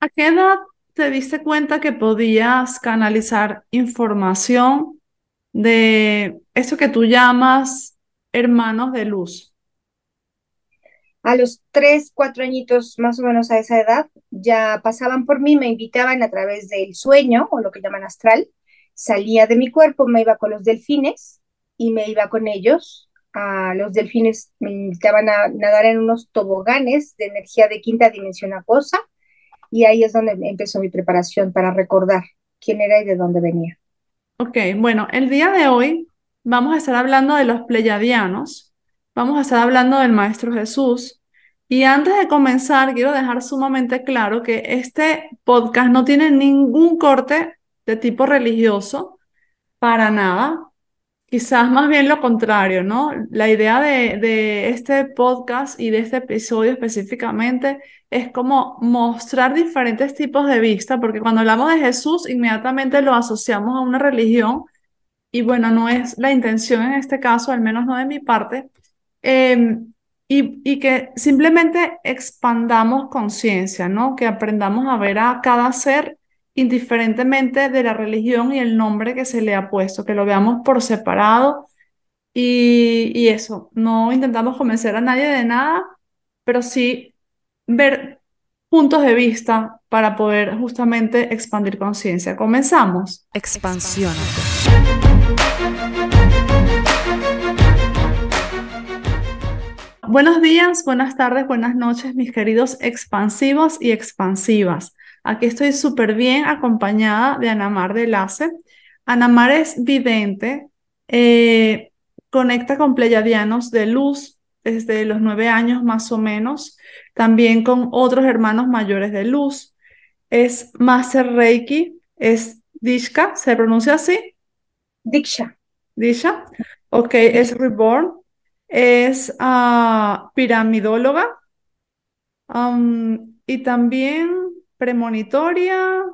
¿A qué edad te diste cuenta que podías canalizar información de eso que tú llamas hermanos de luz? A los tres, cuatro añitos más o menos a esa edad, ya pasaban por mí, me invitaban a través del sueño o lo que llaman astral. Salía de mi cuerpo, me iba con los delfines y me iba con ellos. A los delfines me invitaban a nadar en unos toboganes de energía de quinta dimensión acuosa y ahí es donde empezó mi preparación para recordar quién era y de dónde venía. Ok, bueno, el día de hoy vamos a estar hablando de los pleyadianos, vamos a estar hablando del Maestro Jesús. Y antes de comenzar, quiero dejar sumamente claro que este podcast no tiene ningún corte de tipo religioso, para nada. Quizás más bien lo contrario, ¿no? La idea de, de, este podcast y de este episodio específicamente es como mostrar diferentes tipos de vista, porque cuando hablamos de Jesús inmediatamente lo asociamos a una religión y bueno, no es la intención en este caso, al menos no de mi parte, eh, y, y que simplemente expandamos conciencia, ¿no? Que aprendamos a ver a cada ser indiferentemente de la religión y el nombre que se le ha puesto, que lo veamos por separado y, y eso, no intentamos convencer a nadie de nada, pero sí ver puntos de vista para poder justamente expandir conciencia. Comenzamos. Expansión. Buenos días, buenas tardes, buenas noches, mis queridos expansivos y expansivas. Aquí estoy súper bien acompañada de Anamar de Lace. Anamar es vidente, eh, conecta con pleyadianos de luz desde los nueve años más o menos, también con otros hermanos mayores de luz. Es Master Reiki, es Dishka, ¿se pronuncia así? Diksha. Disha. Ok, es Reborn, es uh, piramidóloga um, y también premonitoria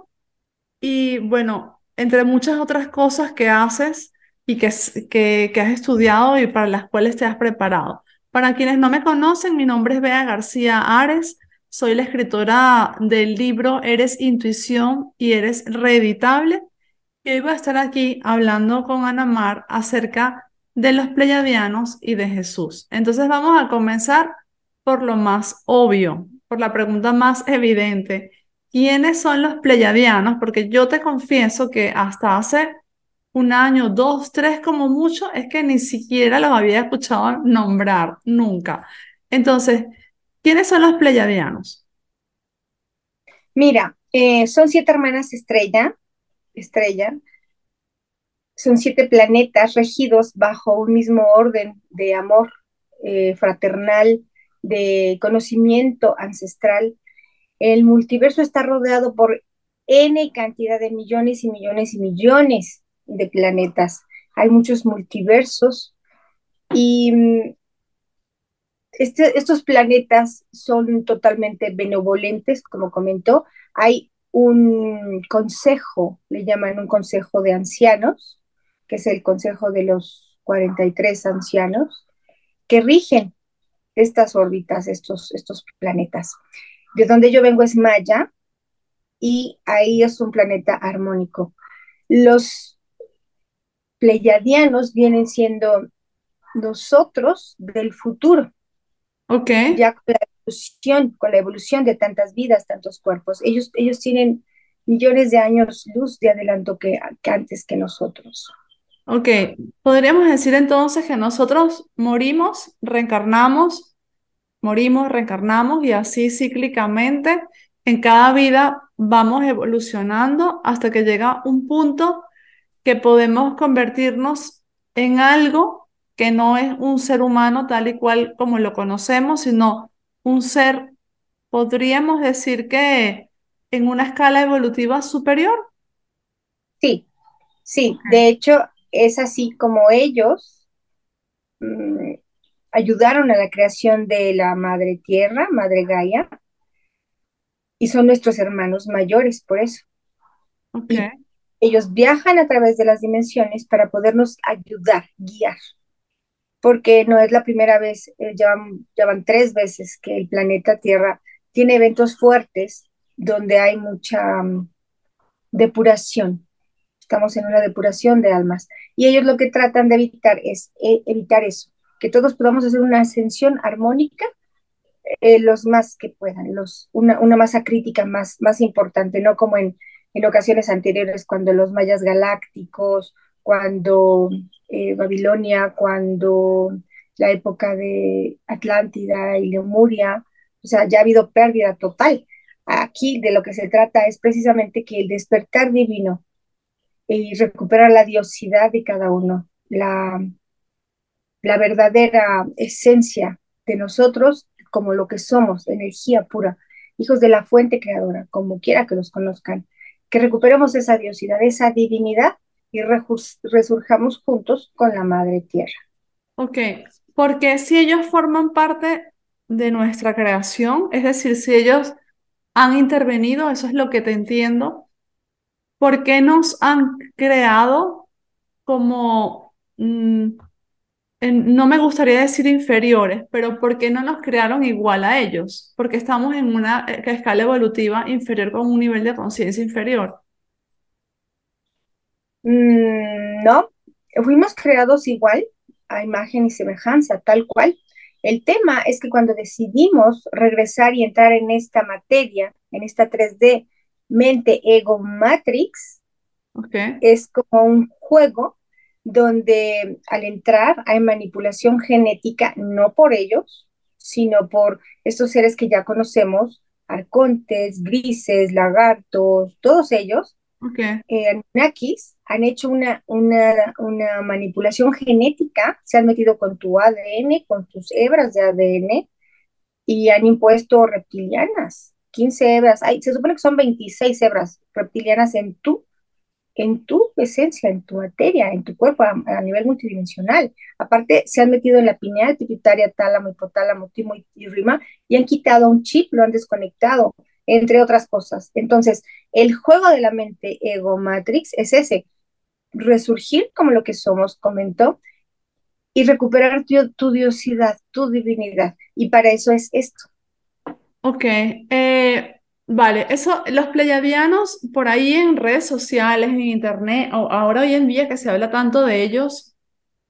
y bueno, entre muchas otras cosas que haces y que, que, que has estudiado y para las cuales te has preparado. Para quienes no me conocen, mi nombre es Bea García Ares, soy la escritora del libro Eres Intuición y Eres Reeditable. Y hoy voy a estar aquí hablando con Ana Mar acerca de los pleyadianos y de Jesús. Entonces vamos a comenzar por lo más obvio, por la pregunta más evidente. ¿Quiénes son los pleyadianos? Porque yo te confieso que hasta hace un año, dos, tres como mucho, es que ni siquiera los había escuchado nombrar, nunca. Entonces, ¿quiénes son los pleyadianos? Mira, eh, son siete hermanas estrella, estrella, son siete planetas regidos bajo un mismo orden de amor eh, fraternal, de conocimiento ancestral el multiverso está rodeado por N cantidad de millones y millones y millones de planetas. Hay muchos multiversos y mm, este, estos planetas son totalmente benevolentes, como comentó. Hay un consejo, le llaman un consejo de ancianos, que es el consejo de los 43 ancianos, que rigen estas órbitas, estos, estos planetas. De donde yo vengo es Maya y ahí es un planeta armónico. Los pleiadianos vienen siendo nosotros del futuro. Ok. Ya con la evolución, con la evolución de tantas vidas, tantos cuerpos. Ellos, ellos tienen millones de años luz de adelanto que, que antes que nosotros. Ok, podríamos decir entonces que nosotros morimos, reencarnamos morimos, reencarnamos y así cíclicamente en cada vida vamos evolucionando hasta que llega un punto que podemos convertirnos en algo que no es un ser humano tal y cual como lo conocemos, sino un ser, podríamos decir que en una escala evolutiva superior. Sí, sí, de hecho es así como ellos mm, ayudaron a la creación de la Madre Tierra, Madre Gaia, y son nuestros hermanos mayores, por eso. Okay. ellos viajan a través de las dimensiones para podernos ayudar, guiar, porque no es la primera vez, eh, ya, van, ya van tres veces que el planeta Tierra tiene eventos fuertes donde hay mucha um, depuración. Estamos en una depuración de almas. Y ellos lo que tratan de evitar es eh, evitar eso, que todos podamos hacer una ascensión armónica eh, los más que puedan, los, una, una masa crítica más, más importante, no como en, en ocasiones anteriores cuando los mayas galácticos, cuando eh, Babilonia, cuando la época de Atlántida y Lemuria, o sea, ya ha habido pérdida total. Aquí de lo que se trata es precisamente que el despertar divino y recuperar la diosidad de cada uno, la, la verdadera esencia de nosotros como lo que somos, energía pura, hijos de la fuente creadora, como quiera que los conozcan, que recuperemos esa diosidad, esa divinidad y resurjamos juntos con la Madre Tierra. Ok, porque si ellos forman parte de nuestra creación, es decir, si ellos han intervenido, eso es lo que te entiendo, ¿por qué nos han creado como, mm, no me gustaría decir inferiores, pero ¿por qué no nos crearon igual a ellos? Porque estamos en una escala evolutiva inferior con un nivel de conciencia inferior. Mm, no, fuimos creados igual, a imagen y semejanza, tal cual. El tema es que cuando decidimos regresar y entrar en esta materia, en esta 3D, mente, ego, matrix, es como un juego donde al entrar hay manipulación genética, no por ellos, sino por estos seres que ya conocemos, arcontes, grises, lagartos, todos ellos, Okay. Eh, han hecho una, una, una, manipulación genética, se han metido con tu ADN, con tus hebras de ADN y han impuesto reptilianas, 15 hebras, Ay, se supone que son 26 hebras reptilianas en tu, en tu esencia, en tu materia, en tu cuerpo a, nivel multidimensional. Aparte, se han metido en la pineal pituitaria, tálamo, hipotálamo, timo y rima y han quitado un chip, lo han desconectado entre otras cosas. Entonces, el juego de la mente ego matrix es ese, resurgir como lo que somos, comentó, y recuperar tu, tu diosidad, tu divinidad. Y para eso es esto. Ok, eh, vale, eso, los pleyadianos por ahí en redes sociales, en internet, o ahora hoy en día que se habla tanto de ellos,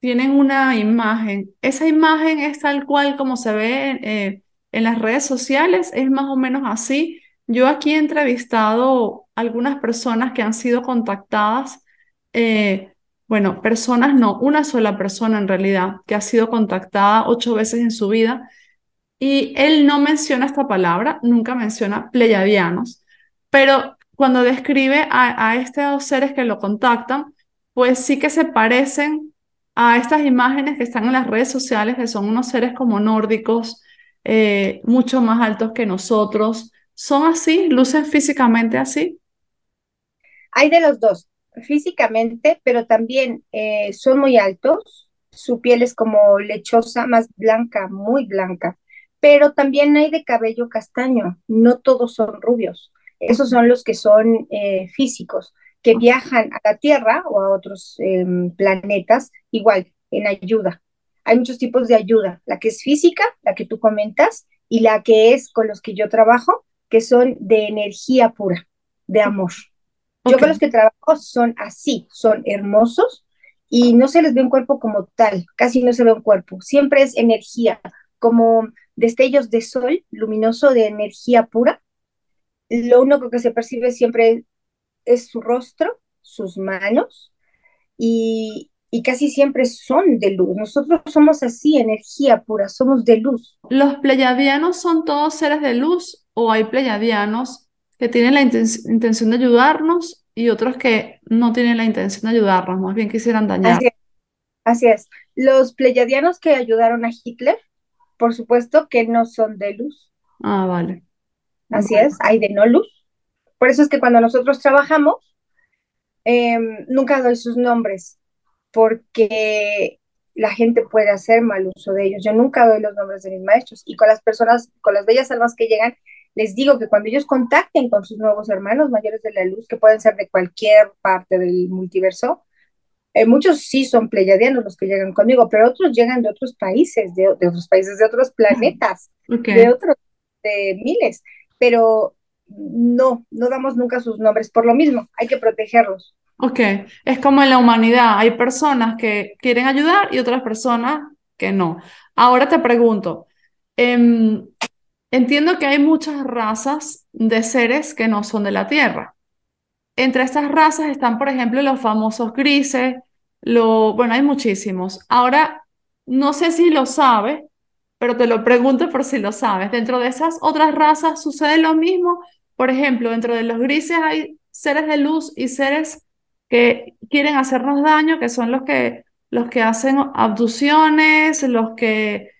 tienen una imagen. Esa imagen es tal cual como se ve eh, en las redes sociales, es más o menos así. Yo aquí he entrevistado algunas personas que han sido contactadas, eh, bueno, personas no, una sola persona en realidad, que ha sido contactada ocho veces en su vida y él no menciona esta palabra, nunca menciona pleyadianos, pero cuando describe a, estos seres que lo contactan, pues sí que se parecen a estas imágenes que están en las redes sociales, que son unos seres como nórdicos, eh, mucho más altos que nosotros, ¿Son así? ¿Lucen físicamente así? Hay de los dos, físicamente, pero también eh, son muy altos, su piel es como lechosa, más blanca, muy blanca, pero también hay de cabello castaño, no todos son rubios, esos son los que son eh, físicos, que viajan a la Tierra o a otros em, planetas igual, en ayuda. Hay muchos tipos de ayuda, la que es física, la que tú comentas, y la que es con los que yo trabajo, que son de energía pura, de amor. Yo con los que trabajo son así, son hermosos y no se les ve un cuerpo como tal, casi no se ve un cuerpo, siempre es energía, como destellos de sol luminoso de energía pura. Lo único que se percibe siempre es su rostro, sus manos y, y casi siempre son de luz. Nosotros somos así, energía pura, somos de luz. ¿Los pleyadianos son todos seres de luz o hay pleyadianos que tienen la intención de ayudarnos y otros que no tienen la intención de ayudarnos, más bien quisieran dañar? Así es. Los pleyadianos que ayudaron a Hitler, por supuesto que no son de luz. Ah, vale. Así es, hay de no luz. Por eso es que cuando nosotros trabajamos, em, nunca doy sus nombres porque la gente puede hacer mal uso de ellos. Yo nunca doy los nombres de mis maestros y con las personas, con las bellas almas que llegan, les digo que cuando ellos contacten con sus nuevos hermanos mayores de la luz, que pueden ser de cualquier parte del multiverso, eh, muchos sí son pleyadianos los que llegan conmigo, pero otros llegan de otros países, de, otros países, de otros planetas, de otros, de miles. Pero no, no damos nunca sus nombres por lo mismo, hay que protegerlos. Ok, es como en la humanidad, hay personas que quieren ayudar y otras personas que no. Ahora te pregunto, em, entiendo que hay muchas razas de seres que no son de la Tierra. Entre estas razas están, por ejemplo, los famosos grises, lo, bueno, hay muchísimos. Ahora, no sé si lo sabes, pero te lo pregunto por si lo sabes. Dentro de esas otras razas sucede lo mismo. Por ejemplo, dentro de los grises hay seres de luz y seres que quieren hacernos daño, que son los que, los que hacen abducciones, los que,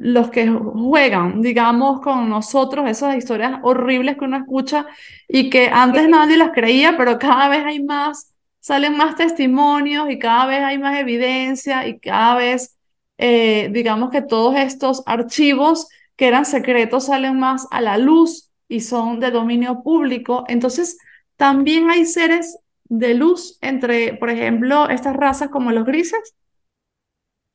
los que juegan, digamos, con nosotros, esas historias horribles que uno escucha y que antes nadie las creía, pero cada vez hay más, salen más testimonios y cada vez hay más evidencia y cada vez, eh, digamos que todos estos archivos que eran secretos salen más a la luz y son de dominio público. Entonces, también hay seres de luz entre, por ejemplo, estas razas como los grises?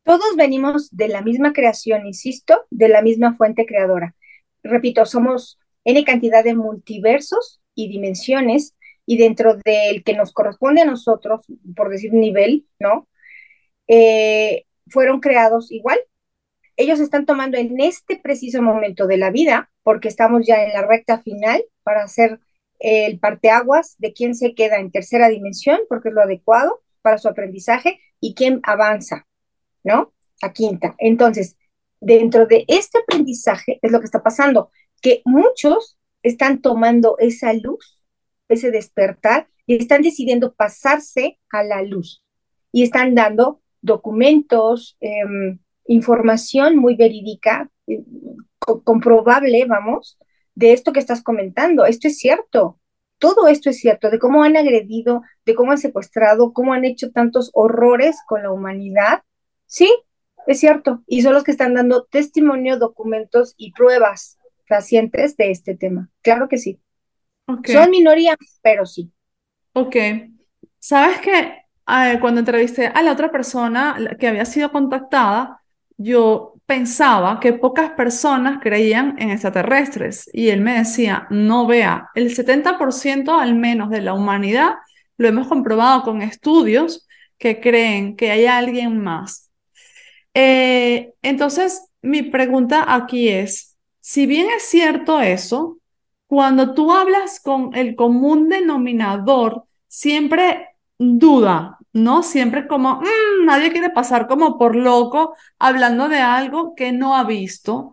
Todos venimos de la misma creación, insisto, de la misma fuente creadora. Repito, somos N cantidad de multiversos y dimensiones, y dentro del que nos corresponde a nosotros, por decir nivel, ¿no? Eh, fueron creados igual. Ellos están tomando en este preciso momento de la vida, porque estamos ya en la recta final para hacer el parteaguas de quién se queda en tercera dimensión, porque es lo adecuado para su aprendizaje, y quién avanza, ¿no? A quinta. Entonces, dentro de este aprendizaje es lo que está pasando, que muchos están tomando esa luz, ese despertar, y están decidiendo pasarse a la luz. Y están dando documentos, em, información muy verídica, eh, comprobable, vamos, de esto que estás comentando. Esto es cierto. Todo esto es cierto, de cómo han agredido, de cómo han secuestrado, cómo han hecho tantos horrores con la humanidad. Sí, es cierto. Y son los que están dando testimonio, documentos y pruebas pacientes de este tema. Claro que sí. Son minoría, pero sí. Ok. ¿Sabes que cuando entrevisté a la otra persona que había sido contactada, yo pensaba que pocas personas creían en extraterrestres y él me decía, no vea, el 70% al menos de la humanidad lo hemos comprobado con estudios que creen que hay alguien más. Eh, entonces, mi pregunta aquí es, si bien es cierto eso, cuando tú hablas con el común denominador, siempre duda, ¿no? Siempre como, mm, nadie quiere pasar como por loco hablando de algo que no ha visto.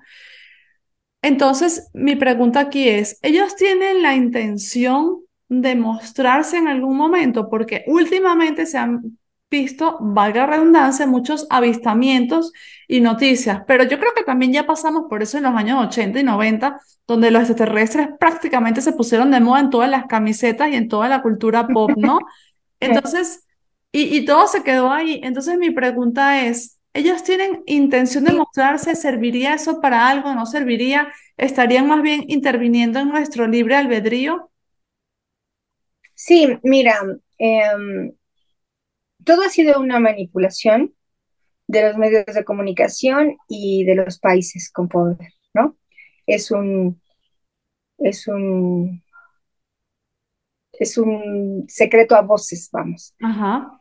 Entonces, mi pregunta aquí es, ¿ellos tienen la intención de mostrarse en algún momento? Porque últimamente se han visto, valga la redundancia, muchos avistamientos y noticias, pero yo creo que también ya pasamos por eso en los años 80 y 90, donde los extraterrestres prácticamente se pusieron de moda en todas las camisetas y en toda la cultura pop, ¿no? Entonces, y, todo se quedó ahí. Entonces mi pregunta es, ¿ellos tienen intención de mostrarse? ¿Serviría eso para algo? ¿No serviría? ¿Estarían más bien interviniendo en nuestro libre albedrío? Sí, mira, em, todo ha sido una manipulación de los medios de comunicación y de los países con poder, ¿no? Es un, es un, es un secreto a voces, vamos. Ajá.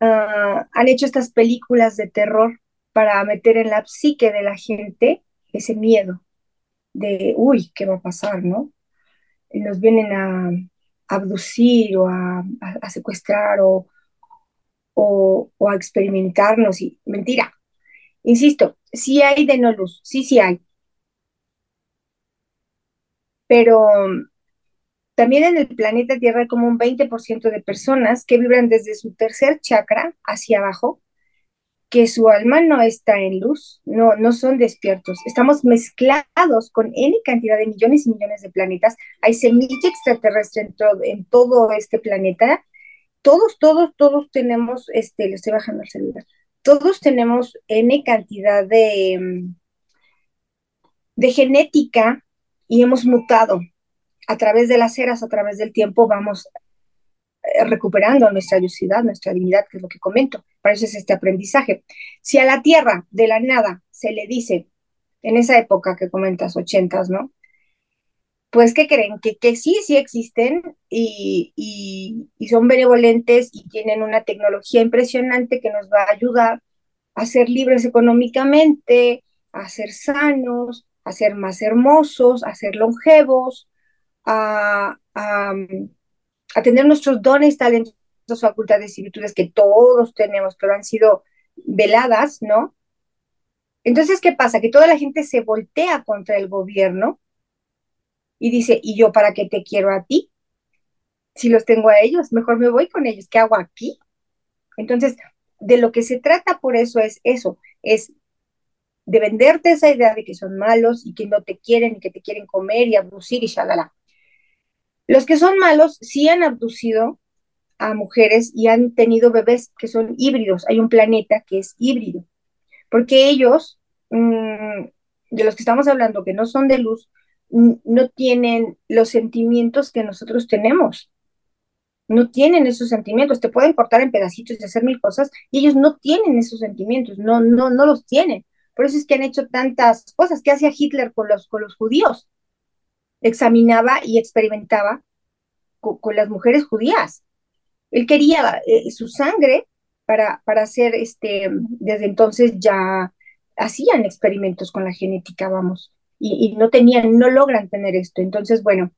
Ah, han hecho estas películas de terror para meter en la psique de la gente ese miedo de, uy, ¿qué va a pasar, no? nos vienen a, abducir o a, secuestrar o, o, a experimentarnos y mentira. Insisto, sí hay de no luz, sí, sí hay. Pero también en el planeta Tierra como un 20% de personas que vibran desde su tercer chakra hacia abajo, que su alma no está en luz, no, no son despiertos. Estamos mezclados con N cantidad de millones y millones de planetas. Hay semilla extraterrestre en en todo este planeta. Todos, todos, todos tenemos, este, le estoy bajando el celular, todos tenemos N cantidad de, mm, de genética y hemos mutado a través de las eras, a través del tiempo, vamos eh, recuperando nuestra lucidez, nuestra dignidad, que es lo que comento. Para eso es este aprendizaje. Si a la Tierra de la nada se le dice, en esa época que comentas, ochentas, ¿no? Pues, ¿qué creen? Que, que sí, sí existen y, y, y son benevolentes y tienen una tecnología impresionante que nos va a ayudar a ser libres económicamente, a ser sanos, a ser más hermosos, a ser longevos, a, a, a tener nuestros dones, talentos, facultades y virtudes que todos tenemos, pero han sido veladas, ¿no? Entonces, ¿qué pasa? Que toda la gente se voltea contra el gobierno y dice, ¿y yo para qué te quiero a ti? Si los tengo a ellos, mejor me voy con ellos. ¿Qué hago aquí? Entonces, de lo que se trata por eso es eso, es de venderte esa idea de que son malos y que no te quieren y que te quieren comer y abducir y shalala. Los que son malos sí han abducido a mujeres y han tenido bebés que son híbridos. Hay un planeta que es híbrido, porque ellos, mmm, de los que estamos hablando, que no son de luz, no tienen los sentimientos que nosotros tenemos. No tienen esos sentimientos. Te pueden cortar en pedacitos y hacer mil cosas y ellos no tienen esos sentimientos. No, no, no los tienen. Por eso es que han hecho tantas cosas. ¿Qué hacía Hitler con los, con los judíos? Examinaba y experimentaba con, con las mujeres judías. Él quería eh, su sangre para, para hacer, este, desde entonces ya hacían experimentos con la genética, vamos y, no tenían, no logran tener esto. Entonces, bueno,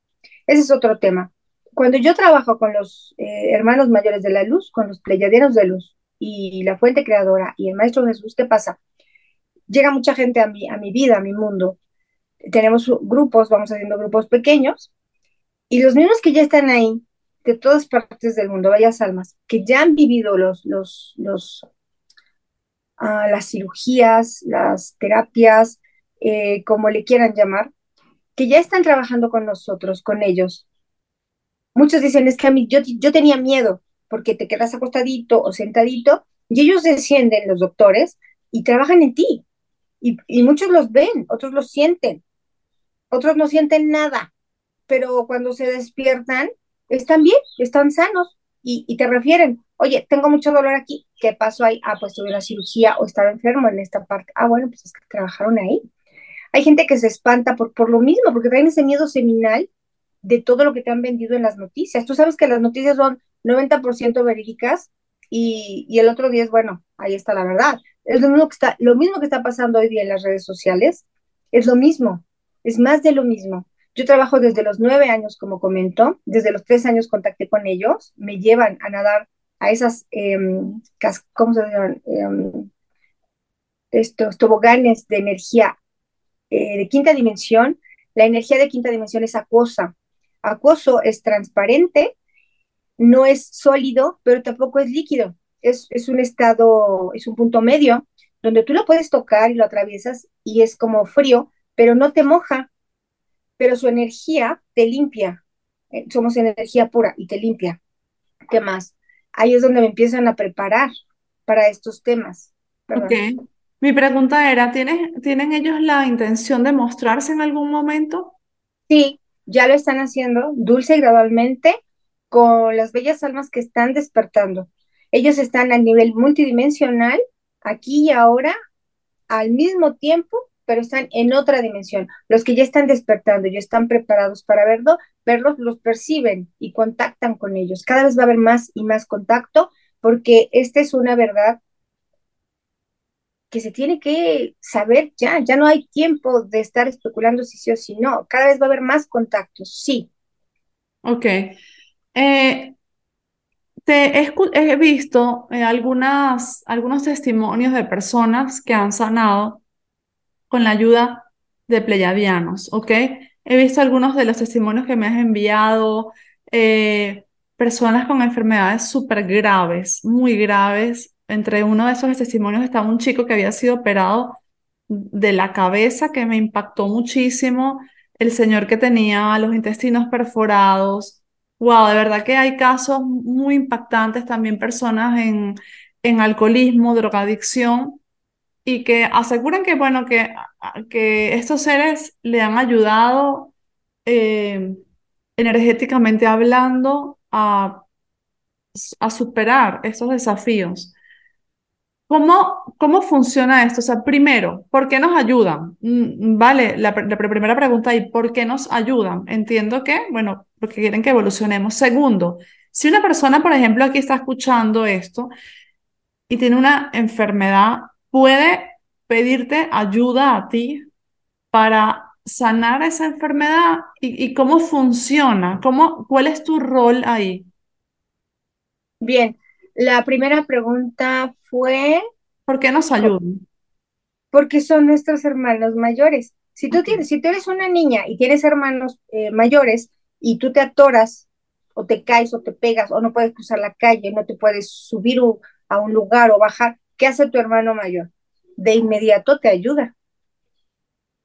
ese es otro tema. Cuando yo trabajo con los eh, hermanos mayores de la luz, con los pleyadianos de luz y la fuente creadora y el maestro Jesús, ¿qué pasa? Llega mucha gente a mi, a mi vida, a mi mundo. Tenemos grupos, vamos haciendo grupos pequeños y los mismos que ya están ahí, de todas partes del mundo, varias almas, que ya han vivido los, los, los, uh, las cirugías, las terapias, eh, como le quieran llamar, que ya están trabajando con nosotros, con ellos. Muchos dicen, es que a mí yo, yo tenía miedo porque te quedas acostadito o sentadito y ellos descienden, los doctores, y trabajan en ti. Y, muchos los ven, otros los sienten, otros no sienten nada, pero cuando se despiertan, están bien, están sanos y, y, te refieren, oye, tengo mucho dolor aquí, ¿qué pasó ahí? Ah, pues tuve una cirugía o estaba enfermo en esta parte. Ah, bueno, pues es que trabajaron ahí. Hay gente que se espanta por, por lo mismo, porque traen ese miedo seminal de todo lo que te han vendido en las noticias. Tú sabes que las noticias son 90% verídicas y, y, el otro día es, bueno, ahí está la verdad. Es lo mismo, que está, lo mismo que está pasando hoy día en las redes sociales, es lo mismo, es más de lo mismo. Yo trabajo desde los nueve años, como comento, desde los tres años contacté con ellos, me llevan a nadar a esas, eh, ¿cómo se llaman? Eh, estos toboganes de energía eh, de quinta dimensión, la energía de quinta dimensión es acuosa. Acuoso es transparente, no es sólido, pero tampoco es líquido. Es, es un estado, es un punto medio, donde tú lo puedes tocar y lo atraviesas y es como frío, pero no te moja, pero su energía te limpia. Eh, somos energía pura y te limpia. ¿Qué más? Ahí es donde me empiezan a preparar para estos temas. Mi pregunta era, ¿tienen, ¿tienen ellos la intención de mostrarse en algún momento? Sí, ya lo están haciendo, dulce y gradualmente, con las bellas almas que están despertando. Ellos están a nivel multidimensional, aquí y ahora, al mismo tiempo, pero están en otra dimensión. Los que ya están despertando y están preparados para verlo, verlos, los perciben y contactan con ellos. Cada vez va a haber más y más contacto, porque esta es una verdad que se tiene que saber ya, ya no hay tiempo de estar especulando si sí o si no, cada vez va a haber más contactos, sí. Ok. Eh, te he, visto eh, algunas, algunos testimonios de personas que han sanado con la ayuda de pleyadianos, ¿ok? He visto algunos de los testimonios que me has enviado, eh, personas con enfermedades súper graves, muy graves, entre uno de esos testimonios estaba un chico que había sido operado de la cabeza, que me impactó muchísimo, el señor que tenía los intestinos perforados. Wow, de verdad que hay casos muy impactantes, también personas en, en alcoholismo, drogadicción, y que aseguran que, bueno, que, que estos seres le han ayudado eh, energéticamente hablando a, a superar estos desafíos. ¿Cómo, cómo funciona esto? O sea, primero, ¿por qué nos ayudan? Mm, Vale, la, la primera pregunta ahí, ¿por qué nos ayudan? Entiendo que, bueno, porque quieren que evolucionemos. Segundo, si una persona, por ejemplo, aquí está escuchando esto y tiene una enfermedad, puede pedirte ayuda a ti para sanar esa enfermedad y, y cómo funciona, cómo, cuál es tu rol ahí. Bien, la primera pregunta fue, ¿Por qué nos ayudan? ¿por qué son nuestros hermanos mayores? Si tú tienes, si tú eres una niña y tienes hermanos eh, mayores y tú te atoras o te caes o te pegas o no puedes cruzar la calle, no te puedes subir a un lugar o bajar, ¿qué hace tu hermano mayor? De inmediato te ayuda,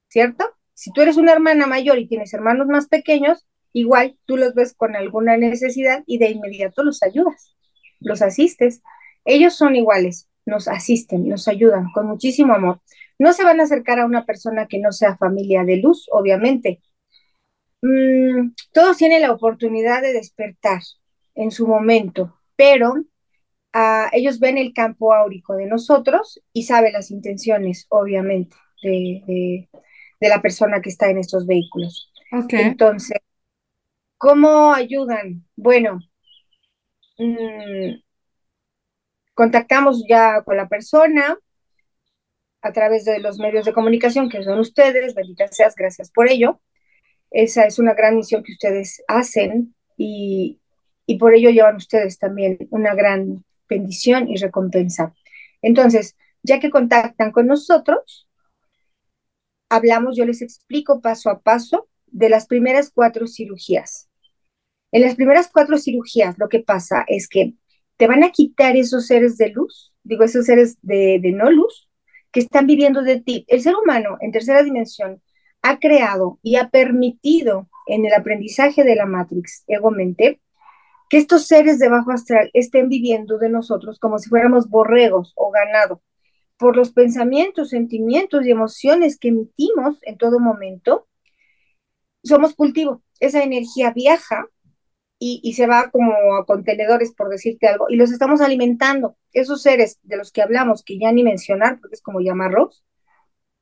¿cierto? Si tú eres una hermana mayor y tienes hermanos más pequeños, igual tú los ves con alguna necesidad y de inmediato los ayudas, los asistes. Ellos son iguales, nos asisten, nos ayudan con muchísimo amor. No se van a acercar a una persona que no sea familia de luz, obviamente. Mm, todos tienen la oportunidad de despertar en su momento, pero ah, ellos ven el campo áurico de nosotros y saben las intenciones, obviamente, de, de- de la persona que está en estos vehículos. Entonces, ¿cómo ayudan? Bueno, mm, contactamos ya con la persona a través de los medios de comunicación que son ustedes, benditas seas, gracias por ello. Esa es una gran misión que ustedes hacen y, y por ello llevan ustedes también una gran bendición y recompensa. Entonces, ya que contactan con nosotros, hablamos, yo les explico paso a paso de las primeras cuatro cirugías. En las primeras cuatro cirugías lo que pasa es que te van a quitar esos seres de luz, digo, esos seres de, no luz, que están viviendo de ti. El ser humano en tercera dimensión ha creado y ha permitido en el aprendizaje de la Matrix, ego-mente, que estos seres de bajo astral estén viviendo de nosotros como si fuéramos borregos o ganado, por los pensamientos, sentimientos y emociones que emitimos en todo momento, somos cultivo. Esa energía viaja y, y, se va como a contenedores, por decirte algo, y los estamos alimentando. Esos seres de los que hablamos, que ya ni mencionar, porque es como llamarlos,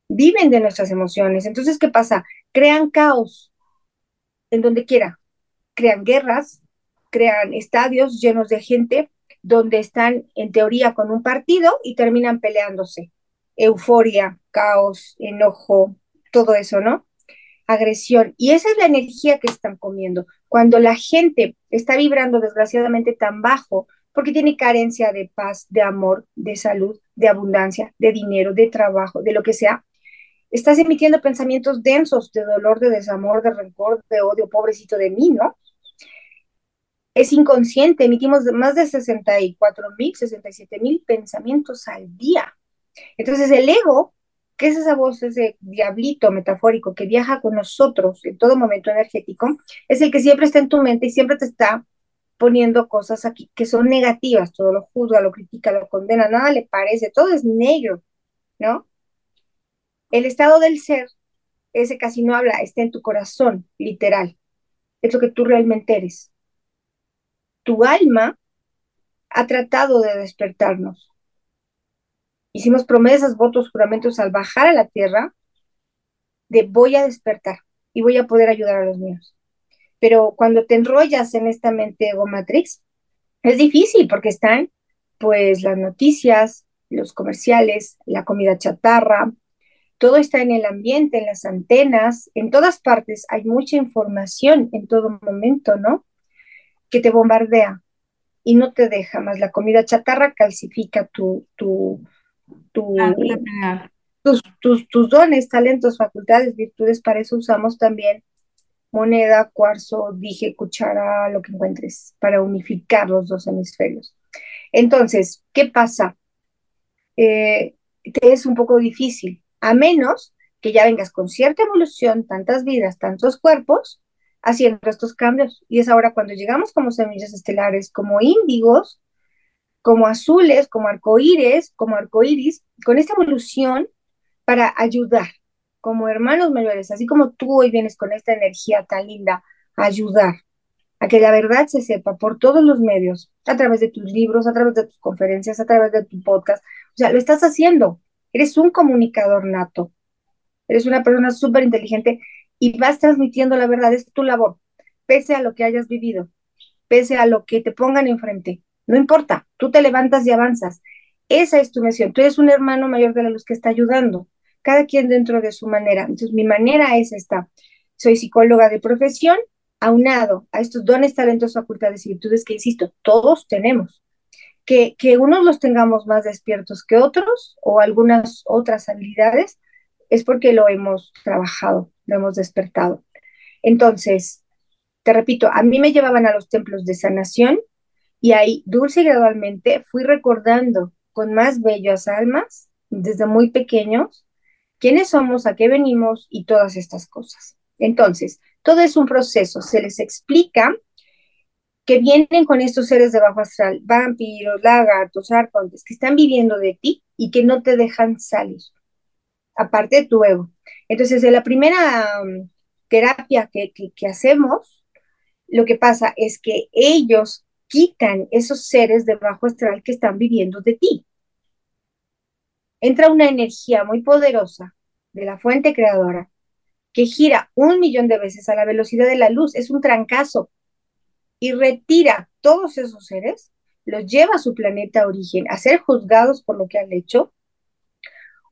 viven de nuestras emociones. Entonces, ¿qué pasa? Crean caos en donde quiera. Crean guerras, crean estadios llenos de gente donde están en teoría con un partido y terminan peleándose. Euforia, caos, enojo, todo eso, ¿no? Agresión. Y esa es la energía que están comiendo. Cuando la gente está vibrando desgraciadamente tan bajo, porque tiene carencia de paz, de amor, de salud, de abundancia, de dinero, de trabajo, de lo que sea, estás emitiendo pensamientos densos de dolor, de desamor, de rencor, de odio, pobrecito de mí, ¿no? Es inconsciente, emitimos más de 64 mil, 67 mil pensamientos al día. Entonces el ego, que es esa voz, ese diablito metafórico que viaja con nosotros en todo momento energético, es el que siempre está en tu mente y siempre te está poniendo cosas aquí que son negativas, todo lo juzga, lo critica, lo condena, nada le parece, todo es negro, ¿no? El estado del ser, ese casi no habla, está en tu corazón, literal. Es lo que tú realmente eres. Tu alma ha tratado de despertarnos. Hicimos promesas, votos, juramentos al bajar a la tierra de voy a despertar y voy a poder ayudar a los míos. Pero cuando te enrollas en esta mente ego matrix, es difícil porque están pues las noticias, los comerciales, la comida chatarra, todo está en el ambiente, en las antenas, en todas partes hay mucha información en todo momento, ¿no? Que te bombardea y no te deja más. La comida chatarra calcifica tu, tu, tu, genial. tus, tus, tus dones, talentos, facultades, virtudes. Para eso usamos también moneda, cuarzo, dije, cuchara, lo que encuentres, para unificar los dos hemisferios. Entonces, ¿qué pasa? Eh, te es un poco difícil a menos que ya vengas con cierta evolución, tantas vidas, tantos cuerpos, haciendo estos cambios. Y es ahora cuando llegamos como semillas estelares, como índigos, como azules, como arcoíris, como arcoíris, con esta evolución para ayudar, como hermanos mayores, así como tú hoy vienes con esta energía tan linda, a ayudar. a que la verdad se sepa por todos los medios, a través de tus libros, a través de tus conferencias, a través de tu podcast. O sea, lo estás haciendo. Eres un comunicador nato. Eres una persona súper inteligente y vas transmitiendo la verdad. Es tu labor, pese a lo que hayas vivido, pese a lo que te pongan enfrente. No importa, tú te levantas y avanzas. Esa es tu misión. Tú eres un hermano mayor de la luz que está ayudando, cada quien dentro de su manera. Entonces, mi manera es esta. Soy psicóloga de profesión, aunado a estos dones, talentos, facultades y virtudes que, insisto, todos tenemos. Que, que unos los tengamos más despiertos que otros o algunas otras habilidades, es porque lo hemos trabajado, lo hemos despertado. Entonces, te repito, a mí me llevaban a los templos de sanación y ahí, dulce y gradualmente, fui recordando con más bellas almas, desde muy pequeños, quiénes somos, a qué venimos y todas estas cosas. Entonces, todo es un proceso, se les explica que vienen con estos seres de bajo astral, vampiros, lagartos, arcontes, que están viviendo de ti y que no te dejan salir, aparte de tu ego. Entonces, en la primera um, terapia que, que hacemos, lo que pasa es que ellos quitan esos seres de bajo astral que están viviendo de ti. Entra una energía muy poderosa de la fuente creadora que gira un millón de veces a la velocidad de la luz, es un trancazo, y retira todos esos seres, los lleva a su planeta origen a ser juzgados por lo que han hecho,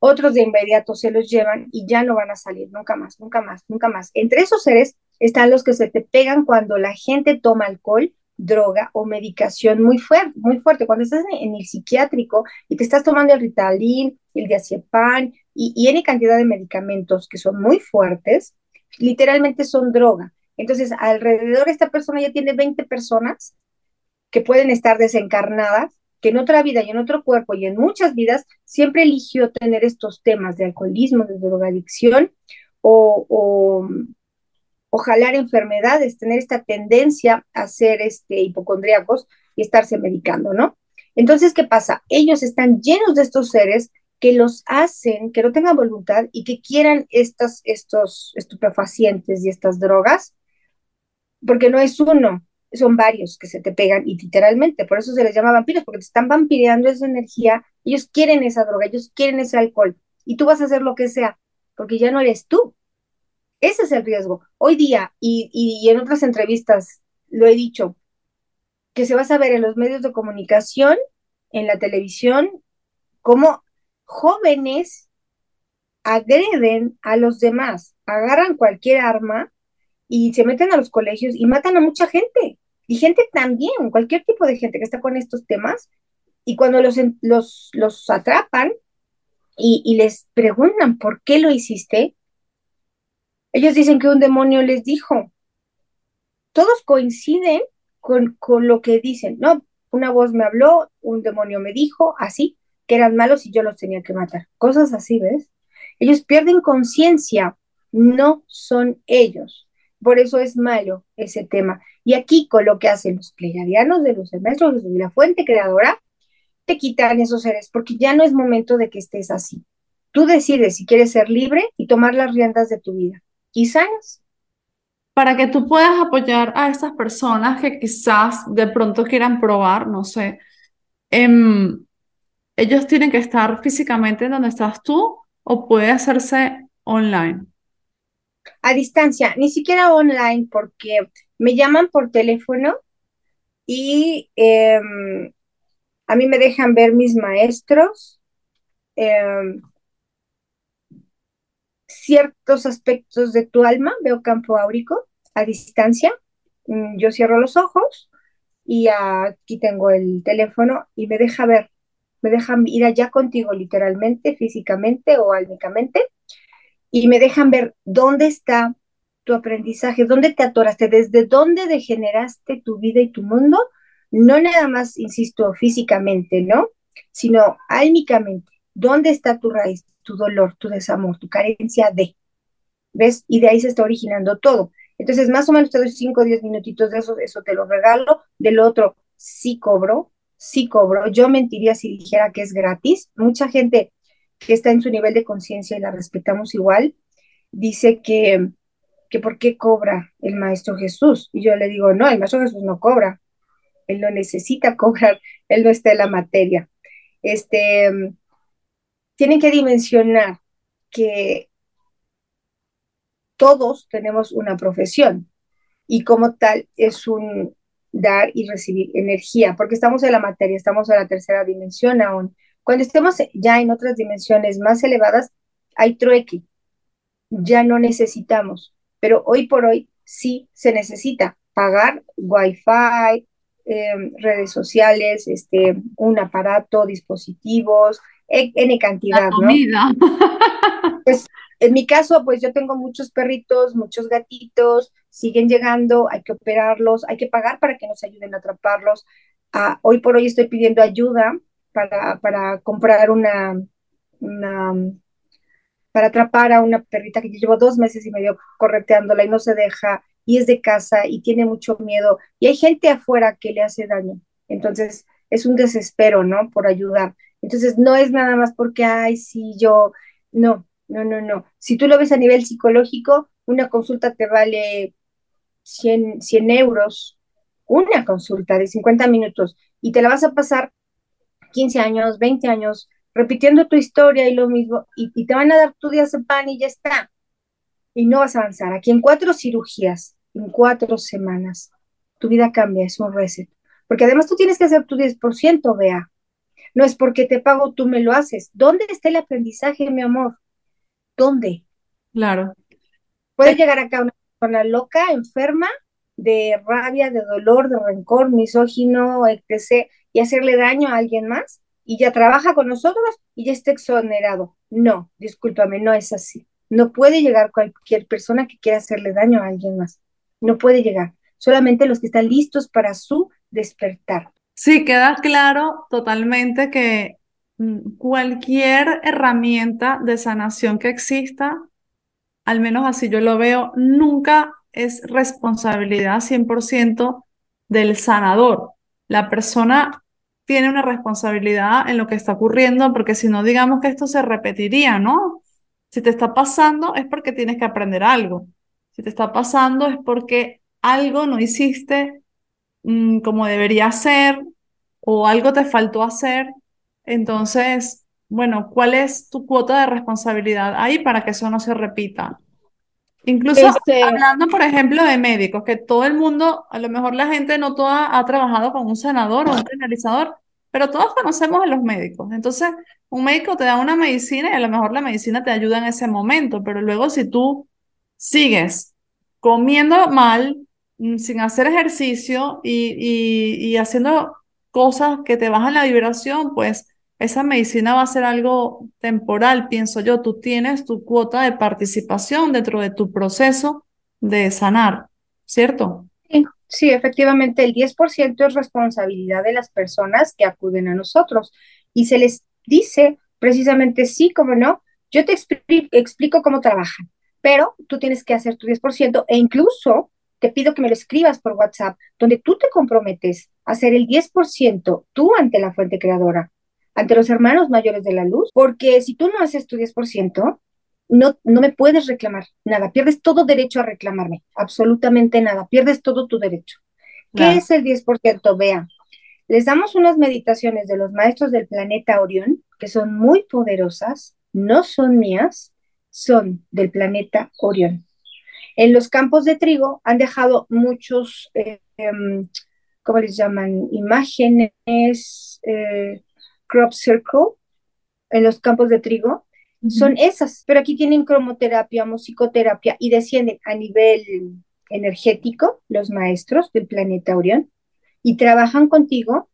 otros de inmediato se los llevan y ya no van a salir nunca más, nunca más, nunca más. Entre esos seres están los que se te pegan cuando la gente toma alcohol, droga o medicación muy fuerte, muy fuerte. Cuando estás en, el psiquiátrico y te estás tomando el Ritalin, el diazepam y, y N cantidad de medicamentos que son muy fuertes, literalmente son droga. Entonces, alrededor de esta persona ya tiene 20 personas que pueden estar desencarnadas, que en otra vida y en otro cuerpo y en muchas vidas siempre eligió tener estos temas de alcoholismo, de drogadicción o, o, o enfermedades, tener esta tendencia a ser este, hipocondríacos y estarse medicando, ¿no? Entonces, ¿qué pasa? Ellos están llenos de estos seres que los hacen, que no tengan voluntad y que quieran estas, estos estupefacientes y estas drogas, porque no es uno, son varios que se te pegan y literalmente, por eso se les llama vampiros, porque te están vampireando esa energía, ellos quieren esa droga, ellos quieren ese alcohol y tú vas a hacer lo que sea, porque ya no eres tú. Ese es el riesgo. Hoy día, y, y en otras entrevistas lo he dicho, que se va a saber en los medios de comunicación, en la televisión, cómo jóvenes agreden a los demás, agarran cualquier arma y se meten a los colegios y matan a mucha gente. Y gente también, cualquier tipo de gente que está con estos temas. Y cuando los, los, los atrapan y, y les preguntan por qué lo hiciste, ellos dicen que un demonio les dijo. Todos coinciden con, lo que dicen. No, una voz me habló, un demonio me dijo, así que eran malos y yo los tenía que matar. Cosas así, ¿ves? Ellos pierden conciencia, no son ellos. Por eso es malo ese tema. Y aquí con lo que hacen los pleiadianos de los maestros de la fuente creadora, te quitan esos seres, porque ya no es momento de que estés así. Tú decides si quieres ser libre y tomar las riendas de tu vida. Quizás. Para que tú puedas apoyar a esas personas que quizás de pronto quieran probar, no sé, eh, ellos tienen que estar físicamente donde estás tú o puede hacerse online. A distancia, ni siquiera online porque me llaman por teléfono y em, a mí me dejan ver mis maestros em, ciertos aspectos de tu alma, veo campo áurico a distancia, mm, yo cierro los ojos y aquí tengo el teléfono y me deja ver me dejan ir allá contigo literalmente, físicamente o álmicamente, y me dejan ver dónde está tu aprendizaje, dónde te atoraste, desde dónde degeneraste tu vida y tu mundo, no nada más, insisto, físicamente, ¿no? Sino álmicamente, dónde está tu raíz, tu dolor, tu desamor, tu carencia de, ¿ves? Y de ahí se está originando todo. Entonces, más o menos te doy 5 o 10 minutitos de eso, eso te lo regalo, del otro sí cobro, sí cobro. Yo mentiría si dijera que es gratis. Mucha gente que está en su nivel de conciencia y la respetamos igual, dice que, que por qué cobra el Maestro Jesús. Y yo le digo, no, el Maestro Jesús no cobra, él no necesita cobrar, él no está en la materia. Este, tienen que dimensionar que todos tenemos una profesión y como tal es un dar y recibir energía, porque estamos en la materia, estamos en la tercera dimensión aún. Cuando estemos ya en otras dimensiones más elevadas, hay trueque, ya no necesitamos, pero hoy por hoy sí se necesita pagar wifi, em, redes sociales, este, un aparato, dispositivos, N cantidad, ¿no? Pues en mi caso, pues yo tengo muchos perritos, muchos gatitos, siguen llegando, hay que operarlos, hay que pagar para que nos ayuden a atraparlos. Ah, hoy por hoy estoy pidiendo ayuda para, para comprar una, una, para atrapar a una perrita que llevo dos meses y medio correteándola y no se deja, y es de casa y tiene mucho miedo, y hay gente afuera que le hace daño. Entonces, es un desespero, ¿no? Por ayudar. Entonces, no es nada más porque, ay, sí, yo, no, no, no, no. Si tú lo ves a nivel psicológico, una consulta te vale 100, 100 euros, una consulta de 50 minutos, y te la vas a pasar 15 años, 20 años, repitiendo tu historia y lo mismo, y, te van a dar tu pan y ya está. Y no vas a avanzar. Aquí en cuatro cirugías, en cuatro semanas, tu vida cambia, es un reset. Porque además tú tienes que hacer tu 10%, vea. No es porque te pago, tú me lo haces. ¿Dónde está el aprendizaje, mi amor? ¿Dónde? Claro. Puede llegar acá una persona loca, enferma, de rabia, de dolor, de rencor, misógino, etc., y hacerle daño a alguien más, y ya trabaja con nosotros y ya está exonerado. No, discúlpame, no es así. No puede llegar cualquier persona que quiera hacerle daño a alguien más. No puede llegar. Solamente los que están listos para su despertar. Sí, queda claro totalmente que mm, cualquier herramienta de sanación que exista, al menos así yo lo veo, nunca es responsabilidad 100% del sanador. La persona tiene una responsabilidad en lo que está ocurriendo, porque si no, digamos que esto se repetiría, ¿no? Si te está pasando es porque tienes que aprender algo. Si te está pasando es porque algo no hiciste Mm, como debería ser o algo te faltó hacer. Entonces, bueno, ¿cuál es tu cuota de responsabilidad ahí para que eso no se repita? Incluso este hablando, por ejemplo, de médicos, que todo el mundo, a lo mejor la gente no toda ha trabajado con un senador o un penalizador, pero todos conocemos a los médicos. Entonces, un médico te da una medicina y a lo mejor la medicina te ayuda en ese momento, pero luego si tú sigues comiendo mal, sin hacer ejercicio y, haciendo cosas que te bajan la vibración, pues esa medicina va a ser algo temporal, pienso yo. Tú tienes tu cuota de participación dentro de tu proceso de sanar, ¿cierto? Sí, sí efectivamente, el 10% es responsabilidad de las personas que acuden a nosotros y se les dice precisamente sí, como no, yo te explico cómo trabajan, pero tú tienes que hacer tu 10% e incluso te pido que me lo escribas por WhatsApp, donde tú te comprometes a hacer el 10% tú ante la fuente creadora, ante los hermanos mayores de la luz, porque si tú no haces tu 10%, no, no me puedes reclamar nada, pierdes todo derecho a reclamarme, absolutamente nada, pierdes todo tu derecho. ¿Qué es el 10%? Vean, les damos unas meditaciones de los maestros del planeta Orión, que son muy poderosas, no son mías, son del planeta Orión. En los campos de trigo han dejado muchos, eh, em, ¿cómo les llaman? Imágenes, eh, crop circle, en los campos de trigo. Son esas, pero aquí tienen cromoterapia, musicoterapia y descienden a nivel energético los maestros del planeta Orión y trabajan contigo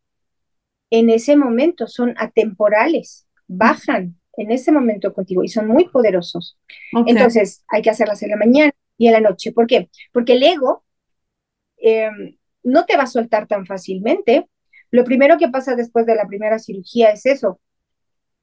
en ese momento, son atemporales, bajan en ese momento contigo y son muy poderosos. Entonces hay que hacerlas en la mañana, y en la noche. ¿Por qué? Porque el ego em, no te va a soltar tan fácilmente. Lo primero que pasa después de la primera cirugía es eso,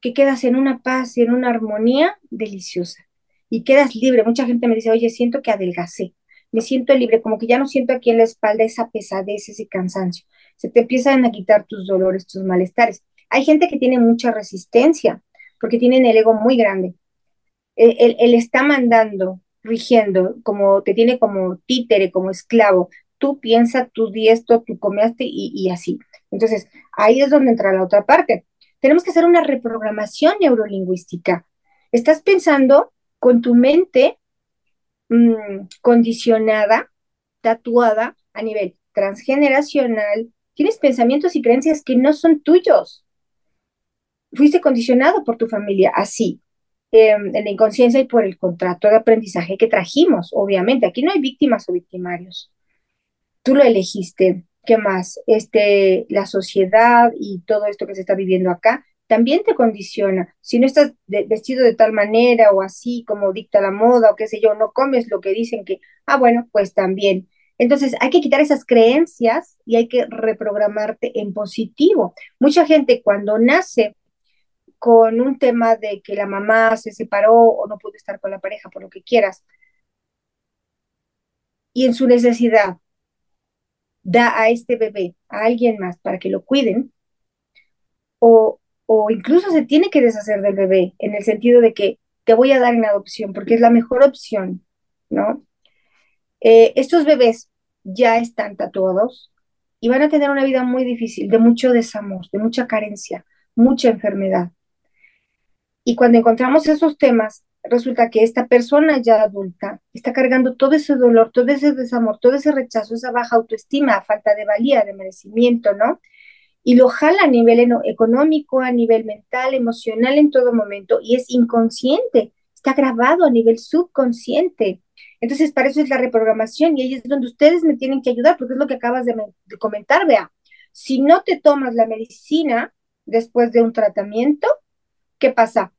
que quedas en una paz y en una armonía deliciosa y quedas libre. Mucha gente me dice, oye, siento que adelgacé, me siento libre, como que ya no siento aquí en la espalda esa pesadez, ese cansancio. Se te empiezan a quitar tus dolores, tus malestares. Hay gente que tiene mucha resistencia porque tienen el ego muy grande. Él, él está mandando rigiendo, como te tiene como títere, como esclavo. Tú piensas, tú di esto, tú comiste y, así. Entonces, ahí es donde entra la otra parte. Tenemos que hacer una reprogramación neurolingüística. Estás pensando con tu mente mmm, condicionada, tatuada a nivel transgeneracional, tienes pensamientos y creencias que no son tuyos. Fuiste condicionado por tu familia así, eh, en la inconsciencia y por el contrato de aprendizaje que trajimos, obviamente. Aquí no hay víctimas o victimarios. Tú lo elegiste. ¿Qué más? Este, la sociedad y todo esto que se está viviendo acá también te condiciona. Si no estás vestido de tal manera o así como dicta la moda o qué sé yo, no comes lo que dicen que, ah, bueno, pues también. Entonces hay que quitar esas creencias y hay que reprogramarte en positivo. Mucha gente cuando nace con un tema de que la mamá se separó o no pudo estar con la pareja por lo que quieras, y en su necesidad da a este bebé a alguien más para que lo cuiden, o, o incluso se tiene que deshacer del bebé en el sentido de que te voy a dar en adopción porque es la mejor opción, ¿no? Eh, estos bebés ya están tatuados y van a tener una vida muy difícil, de mucho desamor, de mucha carencia, mucha enfermedad. Y cuando encontramos esos temas, resulta que esta persona ya adulta está cargando todo ese dolor, todo ese desamor, todo ese rechazo, esa baja autoestima, falta de valía, de merecimiento, ¿no? y lo jala a nivel económico, a nivel mental, emocional en todo momento y es inconsciente, está grabado a nivel subconsciente. Entonces, para eso es la reprogramación y ahí es donde ustedes me tienen que ayudar, porque es lo que acabas de, de comentar, vea. Si no te tomas la medicina después de un tratamiento, ¿qué pasa?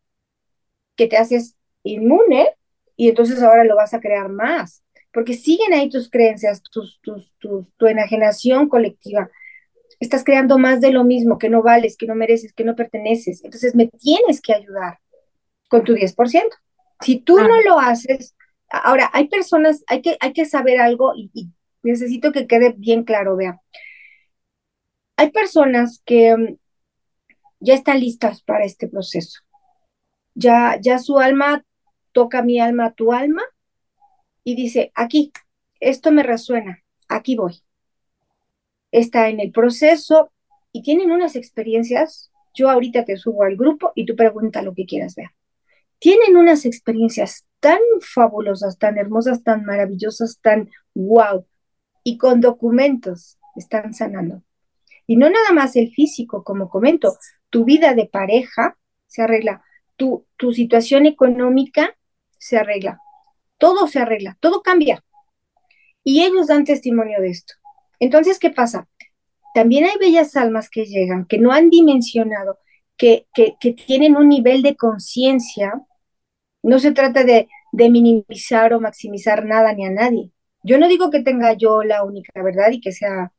Que te haces inmune y entonces ahora lo vas a crear más, porque siguen ahí tus creencias, tus, tus, tus, tu enajenación colectiva estás creando más de lo mismo, que no vales, que no mereces, que no perteneces. Entonces me tienes que ayudar con tu 10%. Si tú no lo haces, ahora hay personas, hay que, hay que saber algo y, necesito que quede bien claro, vea. Hay personas que mm, ya están listas para este proceso. Ya, ya su alma toca mi alma, tu alma, y dice, aquí, esto me resuena, aquí voy está en el proceso y tienen unas experiencias. Yo ahorita te subo al grupo y tú pregunta lo que quieras ver. Tienen unas experiencias tan fabulosas, tan hermosas, tan maravillosas, tan wow. Y con documentos están sanando. Y no nada más el físico, como comento, tu vida de pareja se arregla, tu, tu situación económica se arregla, todo se arregla, todo cambia. Y ellos dan testimonio de esto. Entonces, ¿qué pasa? También hay bellas almas que llegan, que no han dimensionado, que, que, tienen un nivel de conciencia. No se trata de, de minimizar o maximizar nada ni a nadie. Yo no digo que tenga yo la única verdad y que sea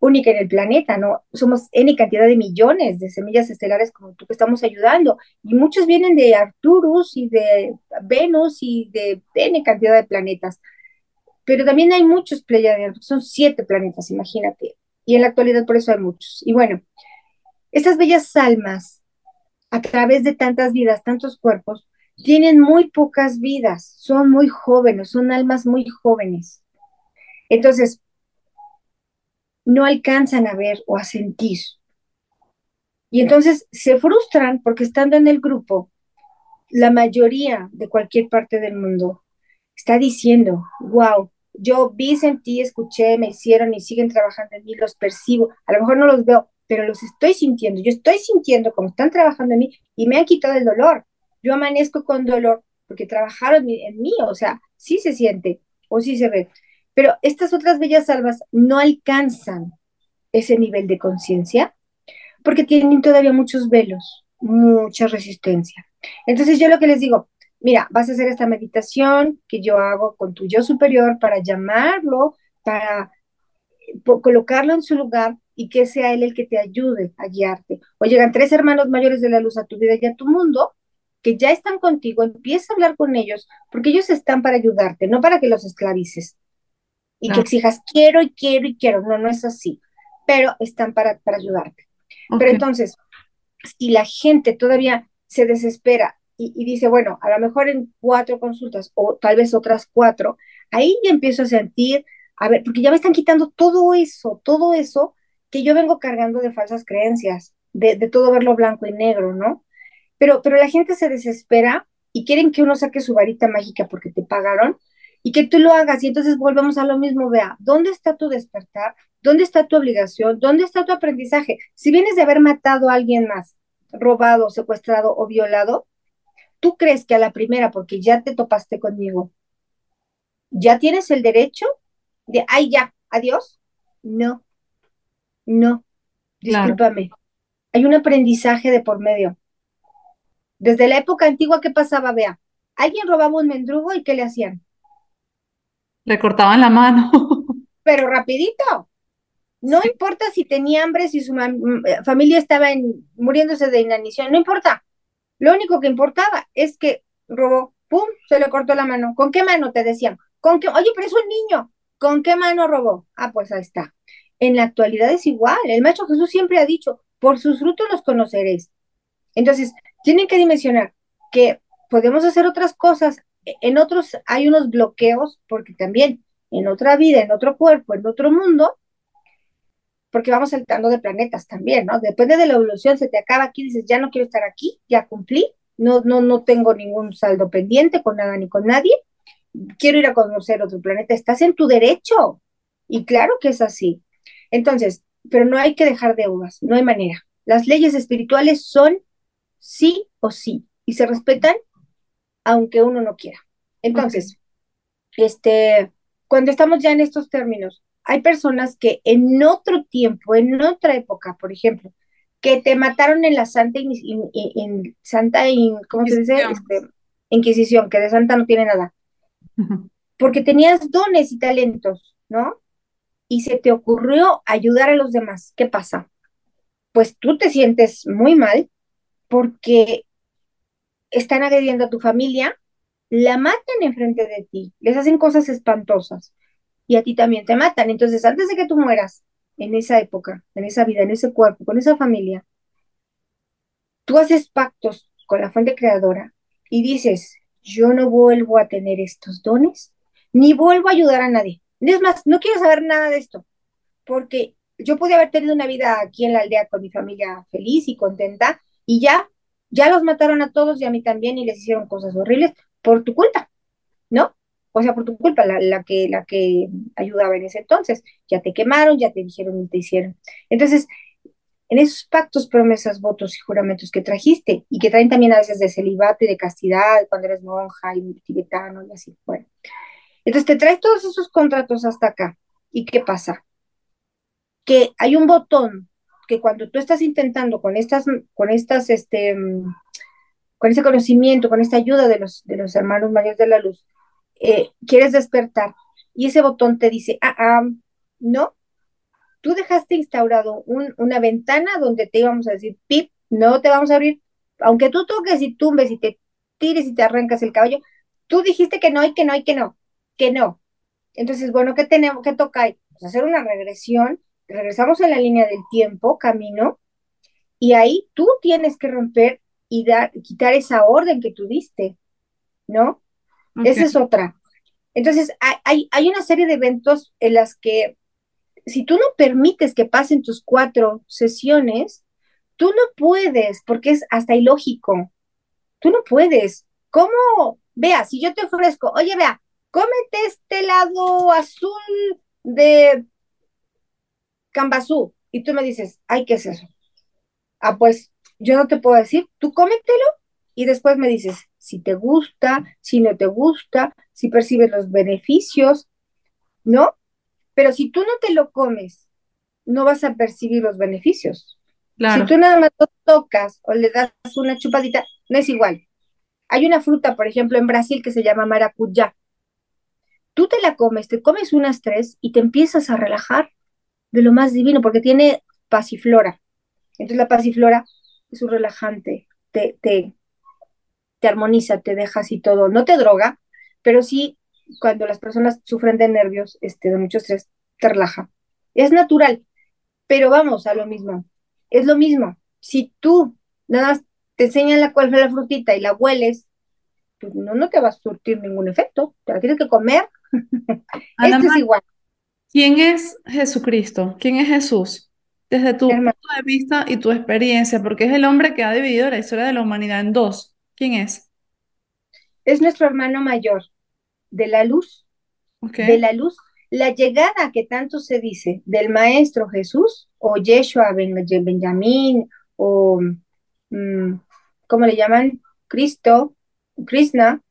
única en el planeta, ¿no? Somos N cantidad de millones de semillas estelares como tú que estamos ayudando. Y muchos vienen de Arturus y de Venus y de N cantidad de planetas pero también hay muchos pleiadianos, son siete planetas, imagínate, y en la actualidad por eso hay muchos. Y bueno, estas bellas almas, a través de tantas vidas, tantos cuerpos, tienen muy pocas vidas, son muy jóvenes, son almas muy jóvenes. Entonces, no alcanzan a ver o a sentir. Y entonces se frustran porque estando en el grupo, la mayoría de cualquier parte del mundo está diciendo, wow, yo vi, sentí, escuché, me hicieron y siguen trabajando en mí, los percibo, a lo mejor no los veo, pero los estoy sintiendo, yo estoy sintiendo como están trabajando en mí y me han quitado el dolor. Yo amanezco con dolor porque trabajaron en mí, o sea, sí se siente o sí se ve. Pero estas otras bellas almas no alcanzan ese nivel de conciencia porque tienen todavía muchos velos, mucha resistencia. Entonces yo lo que les digo, mira, vas a hacer esta meditación que yo hago con tu yo superior para llamarlo, para colocarlo en su lugar y que sea él el que te ayude a guiarte. O llegan tres hermanos mayores de la luz a tu vida y a tu mundo que ya están contigo, empieza a hablar con ellos, porque ellos están para ayudarte, no para que los esclavices y que exijas quiero y quiero y quiero. No, no es así, pero están para, para ayudarte. Pero entonces, si la gente todavía se desespera y, dice, bueno, a lo mejor en cuatro consultas o tal vez otras cuatro, ahí ya empiezo a sentir, a ver, porque ya me están quitando todo eso, todo eso que yo vengo cargando de falsas creencias, de, de todo verlo blanco y negro, ¿no? Pero, pero la gente se desespera y quieren que uno saque su varita mágica porque te pagaron y que tú lo hagas. Y entonces volvemos a lo mismo, vea, ¿dónde está tu despertar? ¿Dónde está tu obligación? ¿Dónde está tu aprendizaje? Si vienes de haber matado a alguien más, robado, secuestrado o violado, ¿tú crees que a la primera, porque ya te topaste conmigo, ya tienes el derecho de, ay, ya, adiós? No, no, discúlpame. Hay un aprendizaje de por medio. Desde la época antigua, ¿qué pasaba? Vea, alguien robaba un mendrugo y ¿qué le hacían? Le cortaban la mano. Pero rapidito. No importa si tenía hambre, si su familia estaba muriéndose de inanición, no importa. Lo único que importaba es que robó, ¡pum! Se le cortó la mano. ¿Con qué mano te decían? ¿Con qué? Oye, pero es un niño. ¿Con qué mano robó? Ah, pues ahí está. En la actualidad es igual. El maestro Jesús siempre ha dicho, por sus frutos los conoceréis. Entonces, tienen que dimensionar que podemos hacer otras cosas. En otros hay unos bloqueos, porque también en otra vida, en otro cuerpo, en otro mundo, porque vamos saltando de planetas también, ¿no? Depende de la evolución, se te acaba aquí, dices, ya no quiero estar aquí, ya cumplí, no, no, no tengo ningún saldo pendiente con nada ni con nadie, quiero ir a conocer otro planeta, estás en tu derecho. Y claro que es así. Entonces, pero no hay que dejar deudas, no hay manera. Las leyes espirituales son sí o sí y se respetan aunque uno no quiera. Entonces, este, cuando estamos ya en estos términos, hay personas que en otro tiempo, en otra época, por ejemplo, que te mataron en la Santa, in, Santa ¿cómo se dice? Este, Inquisición, que de Santa no tiene nada. Porque tenías dones y talentos, ¿no? Y se te ocurrió ayudar a los demás. ¿Qué pasa? Pues tú te sientes muy mal porque están agrediendo a tu familia, la matan enfrente de ti, les hacen cosas espantosas y a ti también te matan. Entonces, antes de que tú mueras, en esa época, en esa vida, en ese cuerpo, con esa familia, tú haces pactos con la fuente creadora y dices, yo no vuelvo a tener estos dones, ni vuelvo a ayudar a nadie. Es más, no quiero saber nada de esto, porque yo pude haber tenido una vida aquí en la aldea con mi familia feliz y contenta, y ya, ya los mataron a todos y a mí también y les hicieron cosas horribles por tu culpa, ¿no? o sea, por tu culpa, la, que, la que ayudaba en ese entonces. Ya te quemaron, ya te dijeron y te hicieron. Entonces, en esos pactos, promesas, votos y juramentos que trajiste y que traen también a veces de celibato y de castidad cuando eres monja y tibetano y así, bueno. Entonces te traes todos esos contratos hasta acá. ¿Y qué pasa? Que hay un botón que cuando tú estás intentando con estas, con estas, este, con ese conocimiento, con esta ayuda de los, de los hermanos mayores de la luz, eh, quieres despertar y ese botón te dice, ah, ah, no, tú dejaste instaurado una ventana donde te íbamos a decir, pip, no te vamos a abrir, aunque tú toques y tumbes y te tires y te arrancas el caballo, tú dijiste que no y que no y que no, que no. Entonces, bueno, ¿qué tenemos que tocar? Pues hacer una regresión, regresamos a la línea del tiempo, camino, y ahí tú tienes que romper y dar, quitar esa orden que tú diste, ¿no? Esa es otra. Entonces, hay, hay una serie de eventos en las que si tú no permites que pasen tus cuatro sesiones, tú no puedes, porque es hasta ilógico. Tú no puedes. ¿Cómo? Vea, si yo te ofrezco, oye, vea, cómete este lado azul de Cambazú, y tú me dices, ay, ¿qué es eso? Ah, pues yo no te puedo decir, tú cómetelo y después me dices si te gusta, si no te gusta, si percibes los beneficios, ¿no? Pero si tú no te lo comes, no vas a percibir los beneficios. Si tú nada más lo tocas o le das una chupadita, no es igual. Hay una fruta, por ejemplo, en Brasil que se llama maracuyá. Tú te la comes, te comes unas tres y te empiezas a relajar de lo más divino, porque tiene pasiflora. Entonces la pasiflora es un relajante, te, te, te armoniza, te deja así todo, no te droga, pero sí cuando las personas sufren de nervios, este, de mucho estrés, te relaja. Es natural, pero vamos a lo mismo. Es lo mismo. Si tú nada más te enseñan la cuál fue la frutita y la hueles, pues no, no te va a surtir ningún efecto, te la tienes que comer. Esto es igual. ¿Quién es Jesucristo? ¿Quién es Jesús? Desde tu punto de vista y tu experiencia, porque es el hombre que ha dividido la historia de la humanidad en dos. ¿Quién es? Es nuestro hermano mayor, de la luz, de la luz. La llegada que tanto se dice del Maestro Jesús, o Yeshua Benjamín, o, mm, ¿cómo le llaman? Cristo, Krishna,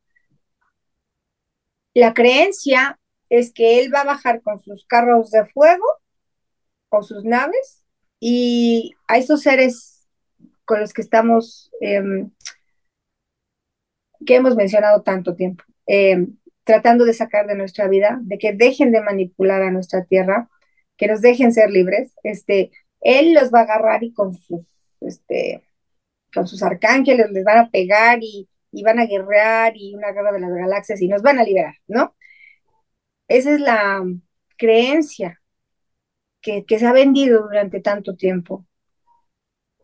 la creencia es que él va a bajar con sus carros de fuego, con sus naves, y a esos seres con los que estamos, em, que hemos mencionado tanto tiempo, em, tratando de sacar de nuestra vida, de que dejen de manipular a nuestra tierra, que nos dejen ser libres, este, él los va a agarrar y con sus, este, con sus arcángeles les van a pegar y, y van a guerrear y una guerra de las galaxias y nos van a liberar, ¿no? Esa es la creencia que, que se ha vendido durante tanto tiempo.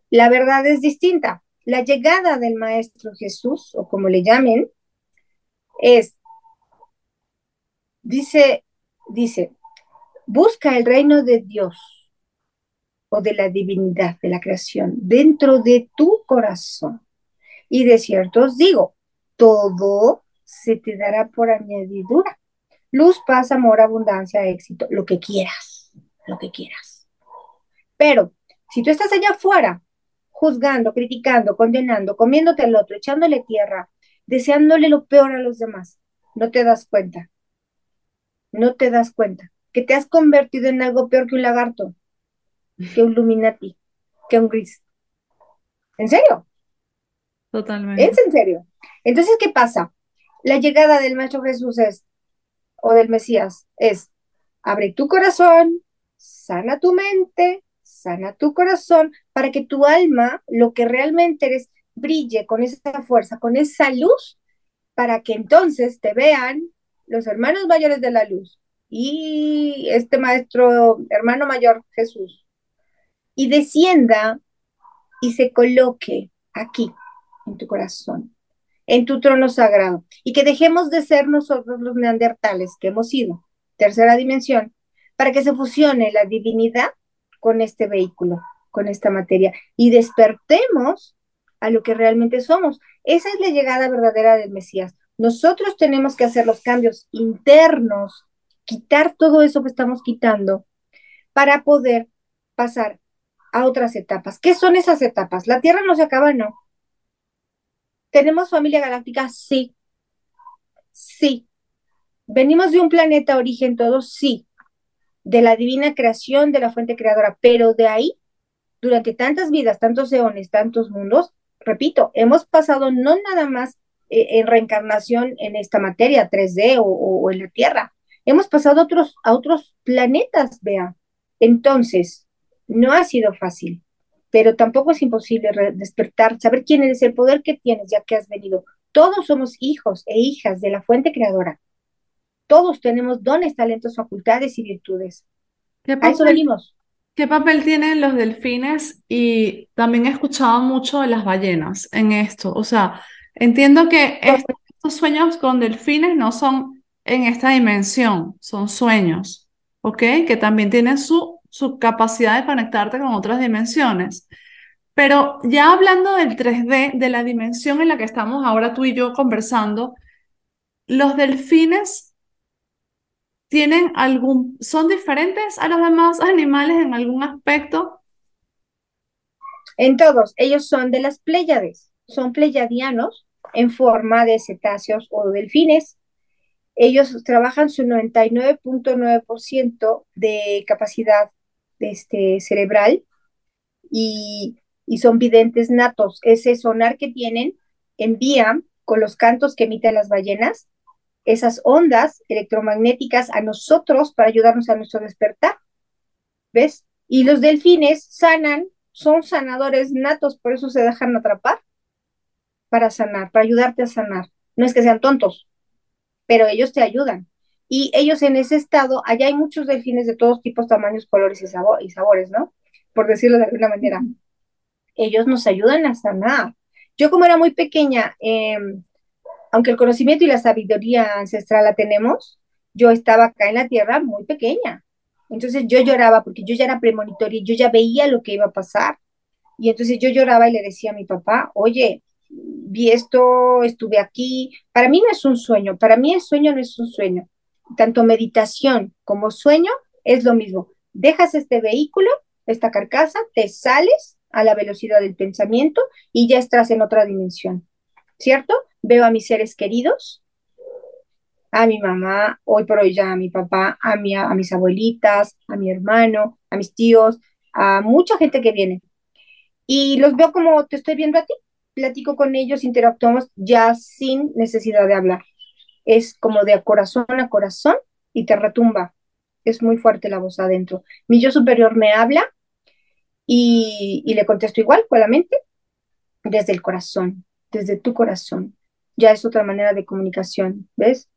La verdad es distinta. La llegada del Maestro Jesús, o como le llamen, es Dice, dice, busca el reino de Dios o de la divinidad de la creación dentro de tu corazón. Y de cierto os digo, todo se te dará por añadidura. Luz, paz, amor, abundancia, éxito, lo que quieras, lo que quieras. Pero si tú estás allá afuera, juzgando, criticando, condenando, comiéndote al otro, echándole tierra, deseándole lo peor a los demás, no te das cuenta no te das cuenta que te has convertido en algo peor que un lagarto, que un luminati, que un gris. ¿En serio? Totalmente. ¿Es en serio? Entonces, ¿qué pasa? La llegada del Maestro Jesús es, o del Mesías, es, abre tu corazón, sana tu mente, sana tu corazón, para que tu alma, lo que realmente eres, brille con esa fuerza, con esa luz, para que entonces te vean los hermanos mayores de la luz y este maestro, hermano mayor Jesús, y descienda y se coloque aquí, en tu corazón, en tu trono sagrado, y que dejemos de ser nosotros los neandertales que hemos sido, tercera dimensión, para que se fusione la divinidad con este vehículo, con esta materia, y despertemos a lo que realmente somos. Esa es la llegada verdadera del Mesías. Nosotros tenemos que hacer los cambios internos, quitar todo eso que estamos quitando para poder pasar a otras etapas. ¿Qué son esas etapas? La Tierra no se acaba, no. ¿Tenemos familia galáctica? Sí. Sí. ¿Venimos de un planeta origen todos? Sí. De la divina creación, de la fuente creadora. Pero de ahí, durante tantas vidas, tantos eones, tantos mundos, repito, hemos pasado no nada más eh, en reencarnación en esta materia 3D o, en la Tierra. Hemos pasado otros, a otros planetas, vea. Entonces, no ha sido fácil, pero tampoco es imposible despertar, saber quién eres, el poder que tienes ya que has venido. Todos somos hijos e hijas de la fuente creadora. Todos tenemos dones, talentos, facultades y virtudes. ¿Qué a eso venimos. ¿Qué papel tienen los delfines? Y también he escuchado mucho de las ballenas en esto. O sea, Entiendo que estos sueños con delfines no son en esta dimensión, son sueños, ¿ok? Que también tienen su, su capacidad de conectarte con otras dimensiones. Pero ya hablando del 3D, de la dimensión en la que estamos ahora tú y yo conversando, los delfines tienen algún, son diferentes a los demás animales en algún aspecto. En todos, ellos son de las Pléyades, son pleyadianos en forma de cetáceos o delfines. Ellos trabajan su 99.9% de capacidad este, cerebral y, son videntes natos. Ese sonar que tienen envía con los cantos que emiten las ballenas esas ondas electromagnéticas a nosotros para ayudarnos a nuestro despertar. ¿Ves? Y los delfines sanan, son sanadores natos, por eso se dejan atrapar para sanar, para ayudarte a sanar. No es que sean tontos, pero ellos te ayudan. Y ellos en ese estado, allá hay muchos delfines de todos tipos, tamaños, colores y, y sabores, ¿no? Por decirlo de alguna manera. Ellos nos ayudan a sanar. Yo como era muy pequeña, eh, aunque el conocimiento y la sabiduría ancestral la tenemos, yo estaba acá en la tierra muy pequeña. Entonces yo lloraba porque yo ya era premonitoria yo ya veía lo que iba a pasar. Y entonces yo lloraba y le decía a mi papá, oye, vi esto, estuve aquí. Para mí no es un sueño, para mí el sueño no es un sueño. Tanto meditación como sueño es lo mismo. Dejas este vehículo, esta carcasa, te sales a la velocidad del pensamiento y ya estás en otra dimensión, ¿cierto? Veo a mis seres queridos, a mi mamá, hoy por hoy ya a mi papá, a, mi, a mis abuelitas, a mi hermano, a mis tíos, a mucha gente que viene. Y los veo como te estoy viendo a ti, platico con ellos, interactuamos ya sin necesidad de hablar. Es como de corazón a corazón y te retumba. Es muy fuerte la voz adentro. Mi yo superior me habla y, y le contesto igual, con la mente, desde el corazón, desde tu corazón. Ya es otra manera de comunicación, ¿ves?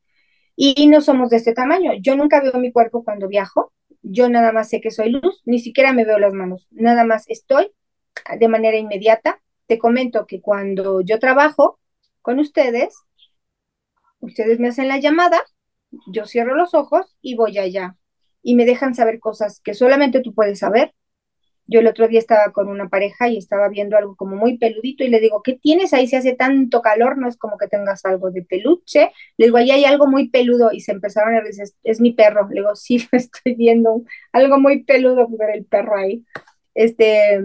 Y no somos de este tamaño. Yo nunca veo mi cuerpo cuando viajo. Yo nada más sé que soy luz, ni siquiera me veo las manos. Nada más estoy de manera inmediata. Te comento que cuando yo trabajo con ustedes, ustedes me hacen la llamada, yo cierro los ojos y voy allá. Y me dejan saber cosas que solamente tú puedes saber yo el otro día estaba con una pareja y estaba viendo algo como muy peludito y le digo, ¿qué tienes ahí si hace tanto calor? No es como que tengas algo de peluche. Le digo, ahí hay algo muy peludo y se empezaron a decir, es, mi perro. Le digo, sí, lo estoy viendo, algo muy peludo ver el perro ahí. Este,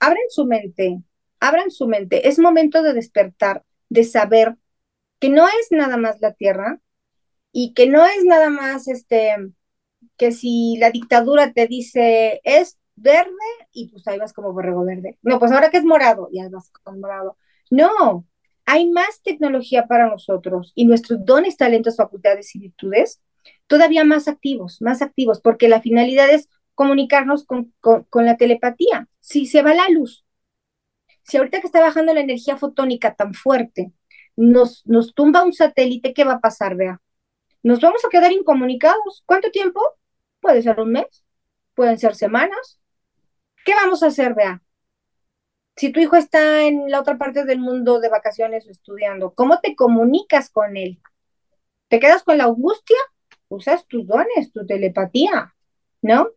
abran su mente, abran su mente. Es momento de despertar, de saber que no es nada más la tierra y que no es nada más este que si la dictadura te dice es verde y pues ahí vas como borrego verde. No, pues ahora que es morado, ya vas con morado. No, hay más tecnología para nosotros y nuestros dones, talentos, facultades y virtudes todavía más activos, más activos, porque la finalidad es comunicarnos con, con la telepatía. Si se va la luz, si ahorita que está bajando la energía fotónica tan fuerte, nos, nos tumba un satélite, ¿qué va a pasar, vea? Nos vamos a quedar incomunicados. ¿Cuánto tiempo? Puede ser un mes, pueden ser semanas. ¿Qué vamos a hacer, vea? Si tu hijo está en la otra parte del mundo de vacaciones o estudiando, ¿cómo te comunicas con él? ¿Te quedas con la angustia? Usas tus dones, tu telepatía, ¿no?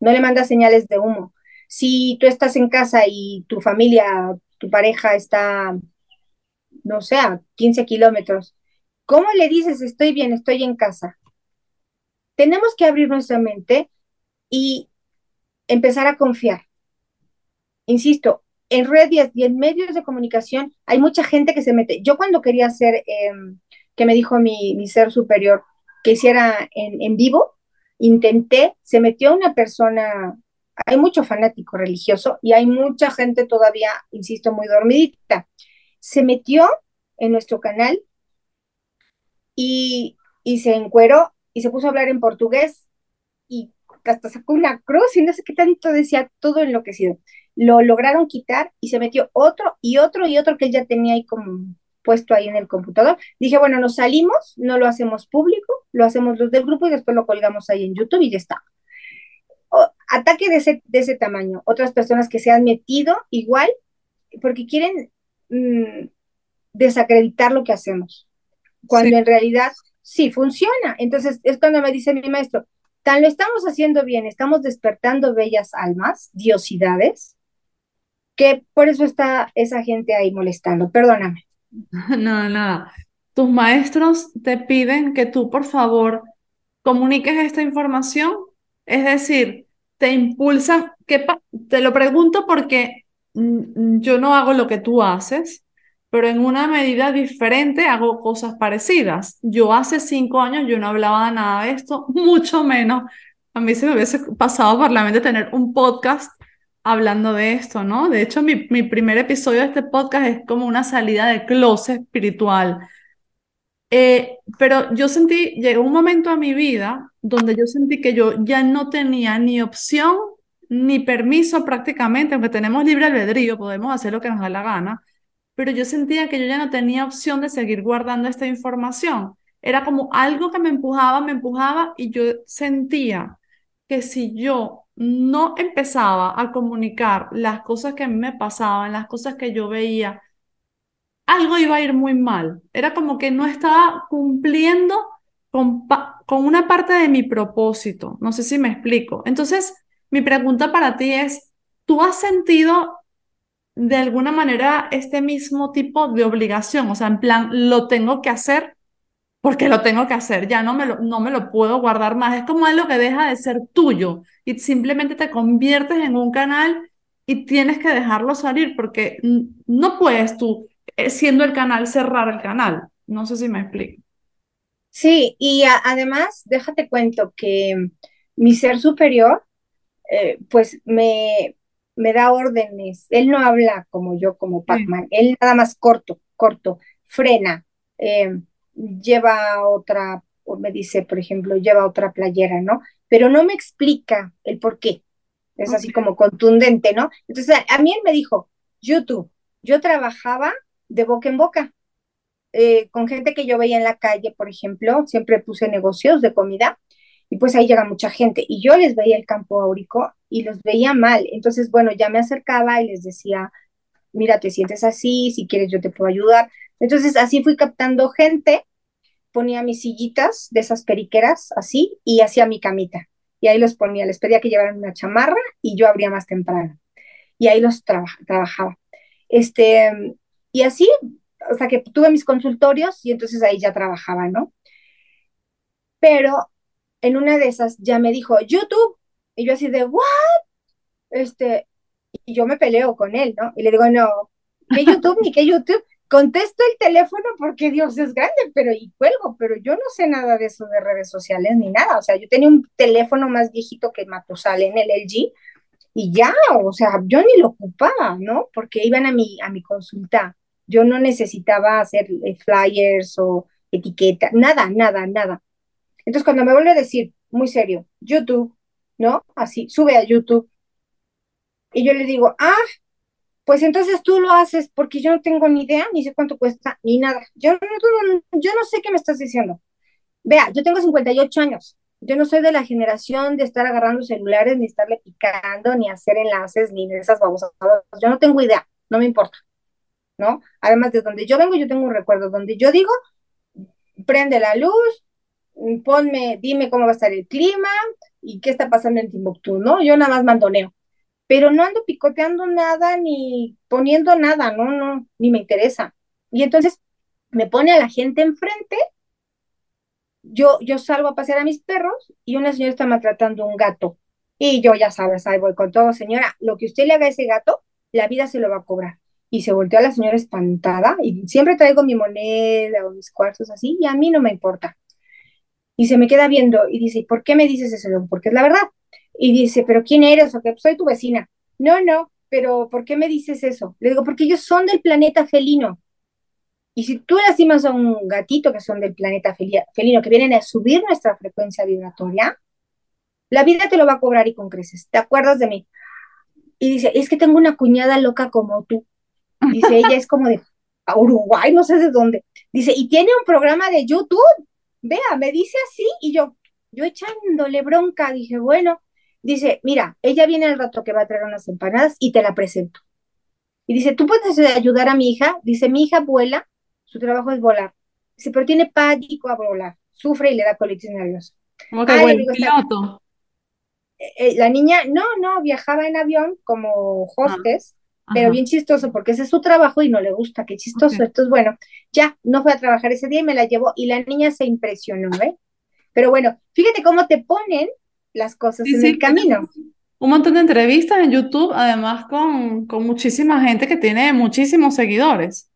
No le mandas señales de humo. Si tú estás en casa y tu familia, tu pareja está, no sé, a 15 kilómetros, ¿cómo le dices estoy bien, estoy en casa? tenemos que abrir nuestra mente y empezar a confiar. Insisto, en redes y en medios de comunicación hay mucha gente que se mete. Yo cuando quería hacer, em, que me dijo mi, ser superior que hiciera en, vivo, intenté, se metió una persona, hay mucho fanático religioso y hay mucha gente todavía, insisto, muy dormidita. Se metió en nuestro canal y, y se encueró y se puso a hablar en portugués y hasta sacó una cruz y no sé qué tanto decía, todo enloquecido. Lo lograron quitar y se metió otro y otro y otro que él ya tenía ahí como puesto ahí en el computador. Dije, bueno, nos salimos, no lo hacemos público, lo hacemos los del grupo y después lo colgamos ahí en YouTube y ya está. ataque de ese, de ese tamaño. Otras personas que se han metido igual porque quieren mm, desacreditar lo que hacemos, cuando en realidad sí funciona. Entonces es cuando me dice mi maestro, tan lo estamos haciendo bien, estamos despertando bellas almas, diosidades, que por eso está esa gente ahí molestando. Perdóname. No, nada. Tus maestros te piden que tú, por favor, comuniques esta información. Es decir, te impulsan, que te lo pregunto porque yo no hago lo que tú haces, pero en una medida diferente hago cosas parecidas. Yo hace cinco años yo no hablaba nada de esto, mucho menos. A mí se me hubiese pasado por la mente tener un podcast hablando de esto, ¿no? De hecho, mi, mi primer episodio de este podcast es como una salida de closet espiritual. Eh, pero yo sentí, llegó un momento a mi vida donde yo sentí que yo ya no tenía ni opción ni permiso prácticamente, aunque tenemos libre albedrío, podemos hacer lo que nos da la gana, pero yo sentía que yo ya no tenía opción de seguir guardando esta información. Era como algo que me empujaba, me empujaba y yo sentía que si yo no empezaba a comunicar las cosas que me pasaban, las cosas que yo veía, algo iba a ir muy mal. Era como que no estaba cumpliendo con, con una parte de mi propósito. No sé si me explico. Entonces, mi pregunta para ti es, ¿tú has sentido de alguna manera este mismo tipo de obligación? O sea, en plan, lo tengo que hacer porque lo tengo que hacer, ya no me lo, no me lo puedo guardar más. Es como algo que deja de ser tuyo y simplemente te conviertes en un canal y tienes que dejarlo salir porque no puedes tú, eh, siendo el canal, cerrar el canal. No sé si me explico. Sí, y además, déjate cuento que mi ser superior, eh, pues me, me da órdenes. Él no habla como yo, como Pac-Man. Él nada más corto, corto, frena. Eh, lleva otra, o me dice, por ejemplo, lleva otra playera, ¿no? Pero no me explica el por qué. Es así como contundente, ¿no? Entonces, a, mí él me dijo, YouTube, yo trabajaba de boca en boca. Eh, con gente que yo veía en la calle, por ejemplo, siempre puse negocios de comida y pues ahí llega mucha gente y yo les veía el campo áurico y los veía mal. Entonces, bueno, ya me acercaba y les decía, mira, te sientes así, si quieres yo te puedo ayudar. Entonces así fui captando gente, ponía mis sillitas de esas periqueras así y hacía mi camita. Y ahí los ponía, les pedía que llevaran una chamarra y yo abría más temprano. Y ahí los trabajaba. Este, y así, o sea que tuve mis consultorios y entonces ahí ya trabajaba, ¿no? Pero en una de esas ya me dijo, YouTube. Y yo así de, ¿what? Este, y yo me peleo con él, ¿no? Y le digo, no, ¿qué YouTube ni qué YouTube? contesto el teléfono porque Dios es grande, pero y cuelgo, pero yo no sé nada de eso de redes sociales ni nada. O sea, yo tenía un teléfono más viejito que Matusalén, el LG, y ya, o sea, yo ni lo ocupaba, ¿no? Porque iban a mi, a mi consulta. Yo no necesitaba hacer eh, flyers o etiqueta, nada, nada, nada. Entonces, cuando me vuelve a decir, muy serio, YouTube, ¿no? Así, sube a YouTube. Y yo le digo, ah, pues entonces tú lo haces porque yo no tengo ni idea, ni sé cuánto cuesta, ni nada. Yo no, yo no sé qué me estás diciendo. Vea, yo tengo 58 años. Yo no soy de la generación de estar agarrando celulares, ni estarle picando, ni hacer enlaces, ni esas babosas. Yo no tengo idea, no me importa. ¿No? Además de donde yo vengo, yo tengo un recuerdo donde yo digo, prende la luz, ponme, dime cómo va a estar el clima y qué está pasando en Timbuktu, ¿no? Yo nada más mandoneo pero no ando picoteando nada ni poniendo nada, no, no, ni me interesa. Y entonces me pone a la gente enfrente, yo, yo salgo a pasear a mis perros y una señora está maltratando un gato. Y yo ya sabes, ahí voy con todo, señora, lo que usted le haga a ese gato, la vida se lo va a cobrar. Y se volteó a la señora espantada y siempre traigo mi moneda o mis cuartos así y a mí no me importa. Y se me queda viendo y dice, ¿por qué me dices eso? Porque es la verdad. Y dice, ¿pero quién eres? O que soy tu vecina. No, no, pero ¿por qué me dices eso? Le digo, porque ellos son del planeta felino. Y si tú lastimas a un gatito que son del planeta felino, que vienen a subir nuestra frecuencia vibratoria, la vida te lo va a cobrar y con creces. ¿Te acuerdas de mí? Y dice, es que tengo una cuñada loca como tú. Dice, ella es como de Uruguay, no sé de dónde. Dice, y tiene un programa de YouTube. Vea, me dice así y yo, yo echándole bronca, dije, bueno, Dice, mira, ella viene al rato que va a traer unas empanadas y te la presento. Y dice, ¿tú puedes ayudar a mi hija? Dice, mi hija vuela, su trabajo es volar. Dice, pero tiene pánico a volar, sufre y le da colitis nerviosa. ¿Cómo que piloto? Eh, eh, la niña, no, no, viajaba en avión como hostes, ah, pero bien chistoso porque ese es su trabajo y no le gusta, qué chistoso. Entonces, bueno, ya no fue a trabajar ese día y me la llevó y la niña se impresionó, ¿eh? Pero bueno, fíjate cómo te ponen las cosas en el camino. Un montón de entrevistas en YouTube, además con, con muchísima gente que tiene muchísimos seguidores.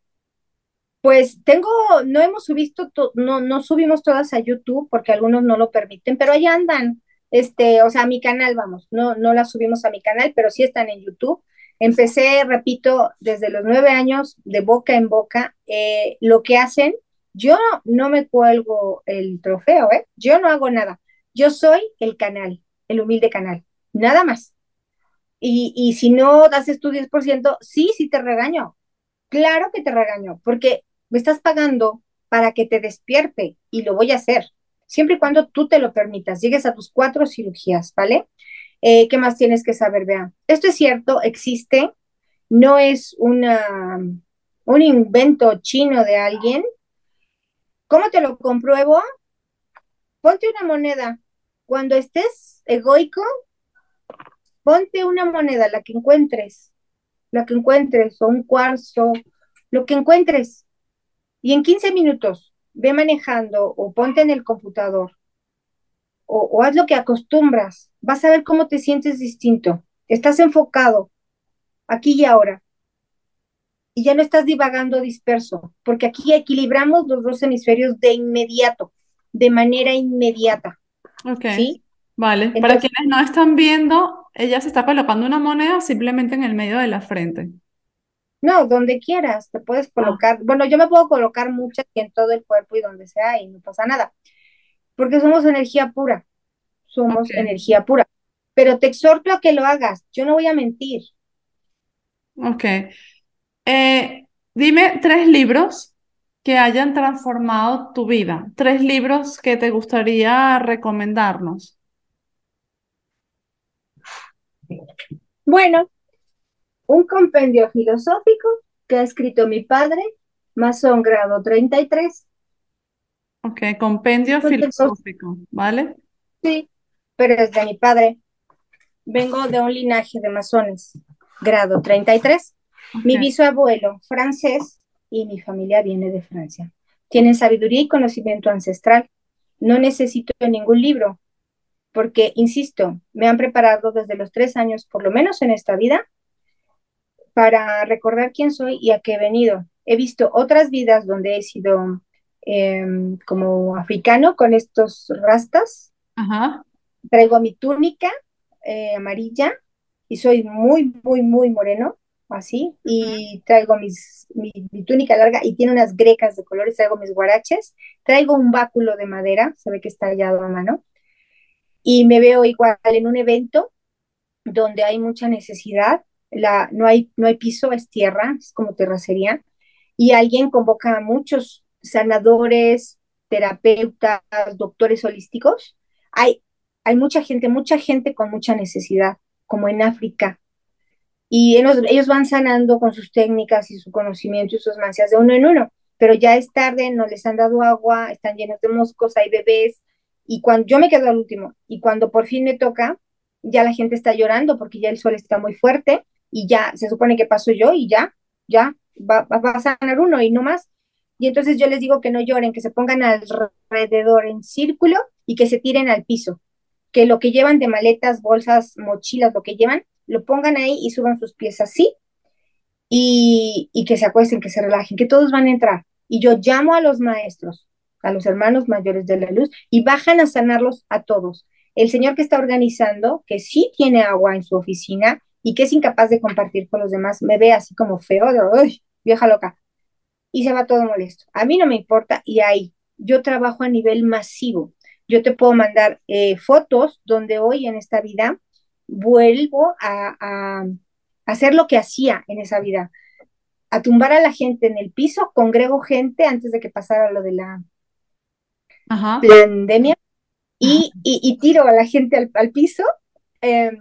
Pues tengo, no hemos subido, no, no subimos todas a YouTube porque algunos no lo permiten, pero ahí andan, este, o sea, a mi canal, vamos, no, no las subimos a mi canal, pero sí están en YouTube. Empecé, repito, desde los nueve años, de boca en boca, eh, lo que hacen, yo no me cuelgo el trofeo, ¿eh? Yo no hago nada. Yo soy el canal, el humilde canal, nada más. Y, si no das tu 10%, sí, sí te regaño. Claro que te regaño, porque me estás pagando para que te despierte y lo voy a hacer, siempre y cuando tú te lo permitas, llegues a tus cuatro cirugías, ¿vale? Eh, ¿Qué más tienes que saber, Vea? Esto es cierto, existe, no es una, un invento chino de alguien. ¿Cómo te lo compruebo? Ponte una moneda. Cuando estés egoico, ponte una moneda, la que encuentres, la que encuentres, o un cuarzo, lo que encuentres. Y en 15 minutos, ve manejando o ponte en el computador o, o haz lo que acostumbras. Vas a ver cómo te sientes distinto. Estás enfocado aquí y ahora. Y ya no estás divagando disperso, porque aquí equilibramos los dos hemisferios de inmediato, de manera inmediata. Ok. ¿Sí? Vale. Para quienes no están viendo, ella se está colocando una moneda simplemente en el medio de la frente. no, donde quieras, te puedes Ah, colocar. Bueno, yo me puedo colocar muchas en todo el cuerpo y donde sea y no pasa nada, porque somos energía pura, somos energía pura. Pero te exhorto a que lo hagas. Yo no voy a mentir. Ok. Eh, dime tres libros que hayan transformado tu vida. Tres libros que te gustaría recomendarnos. Bueno, un compendio filosófico que ha escrito mi padre, masón grado 33. Ok, compendio filosófico, ¿vale? sí, pero es de mi padre. Vengo de un linaje de masones, grado 33. Mi Ok. bisabuelo francés y mi familia viene de Francia. Tienen sabiduría y conocimiento ancestral. No necesito ningún libro, porque, insisto, me han preparado desde los tres años, por lo menos en esta vida, para recordar quién soy y a qué he venido. He visto otras vidas donde he sido eh, como africano con estos rastas. Ajá. Traigo mi túnica eh, amarilla y soy muy, muy, muy moreno, así. Y traigo mis, mi, mi, túnica larga y tiene unas grecas de colores. Traigo mis guaraches. Traigo un báculo de madera, se ve que está tallado a mano. Y me veo igual en un evento donde hay mucha necesidad, la, no, hay, no hay piso, es tierra, es como terracería, y alguien convoca a muchos sanadores, terapeutas, doctores holísticos. Hay, hay mucha gente, mucha gente con mucha necesidad, como en África. Y ellos, van sanando con sus técnicas y su conocimiento y sus mancias de uno en uno, pero ya es tarde, no les han dado agua, están llenos de moscos, hay bebés, y cuando yo me quedo al último, y cuando por fin me toca, ya la gente está llorando porque ya el sol está muy fuerte y ya se supone que paso yo y ya, ya va, va a sanar uno y no más. Y entonces yo les digo que no lloren, que se pongan alrededor en círculo y que se tiren al piso, que lo que llevan de maletas, bolsas, mochilas, lo que llevan, lo pongan ahí y suban sus pies así y, que se acuesten, que se relajen, que todos van a entrar. Y yo llamo a los maestros, a los hermanos mayores de la luz y bajan a sanarlos a todos. El señor que está organizando, que sí tiene agua en su oficina y que es incapaz de compartir con los demás, me ve así como feo, de, uy, vieja loca, y se va todo molesto. A mí no me importa y ahí, yo trabajo a nivel masivo. Yo te puedo mandar eh, fotos donde hoy en esta vida vuelvo a, hacer lo que hacía en esa vida, a tumbar a la gente en el piso, congrego gente antes de que pasara lo de la Ajá. pandemia y, y, y tiro a la gente al, al piso eh,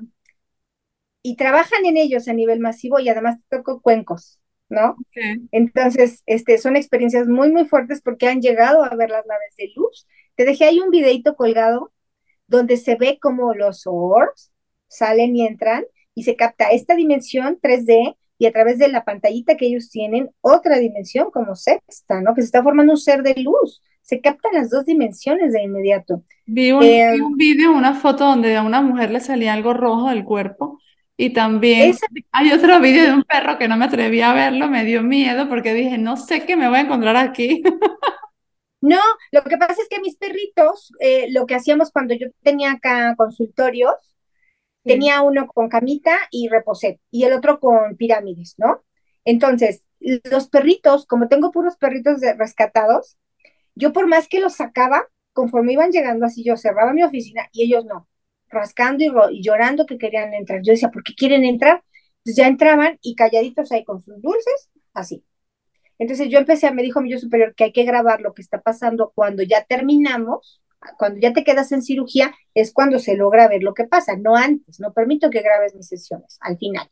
y trabajan en ellos a nivel masivo y además toco cuencos, ¿no? Entonces, este, son experiencias muy, muy fuertes porque han llegado a ver las naves de luz. Te dejé ahí un videito colgado donde se ve como los orbs salen y entran y se capta esta dimensión 3D y a través de la pantallita que ellos tienen, otra dimensión como sexta, ¿no? Que se está formando un ser de luz. Se captan las dos dimensiones de inmediato. Vi un, Eh, vi un video, una foto donde a una mujer le salía algo rojo del cuerpo y también hay otro video de un perro que no me atreví a verlo, me dio miedo porque dije, no sé qué me voy a encontrar aquí. No, lo que pasa es que mis perritos, eh, lo que hacíamos cuando yo tenía acá consultorios, Sí. tenía uno con camita y reposet y el otro con pirámides, ¿no? Entonces, los perritos, como tengo puros perritos de rescatados, yo por más que los sacaba, conforme iban llegando así, yo cerraba mi oficina y ellos no, rascando y, y llorando que querían entrar. Yo decía, ¿por qué quieren entrar? Entonces ya entraban y calladitos ahí con sus dulces, así. Entonces yo empecé, me dijo mi yo superior que hay que grabar lo que está pasando cuando ya terminamos Cuando ya te quedas en cirugía es cuando se logra ver lo que pasa, no antes, no permito que grabes mis sesiones, al final.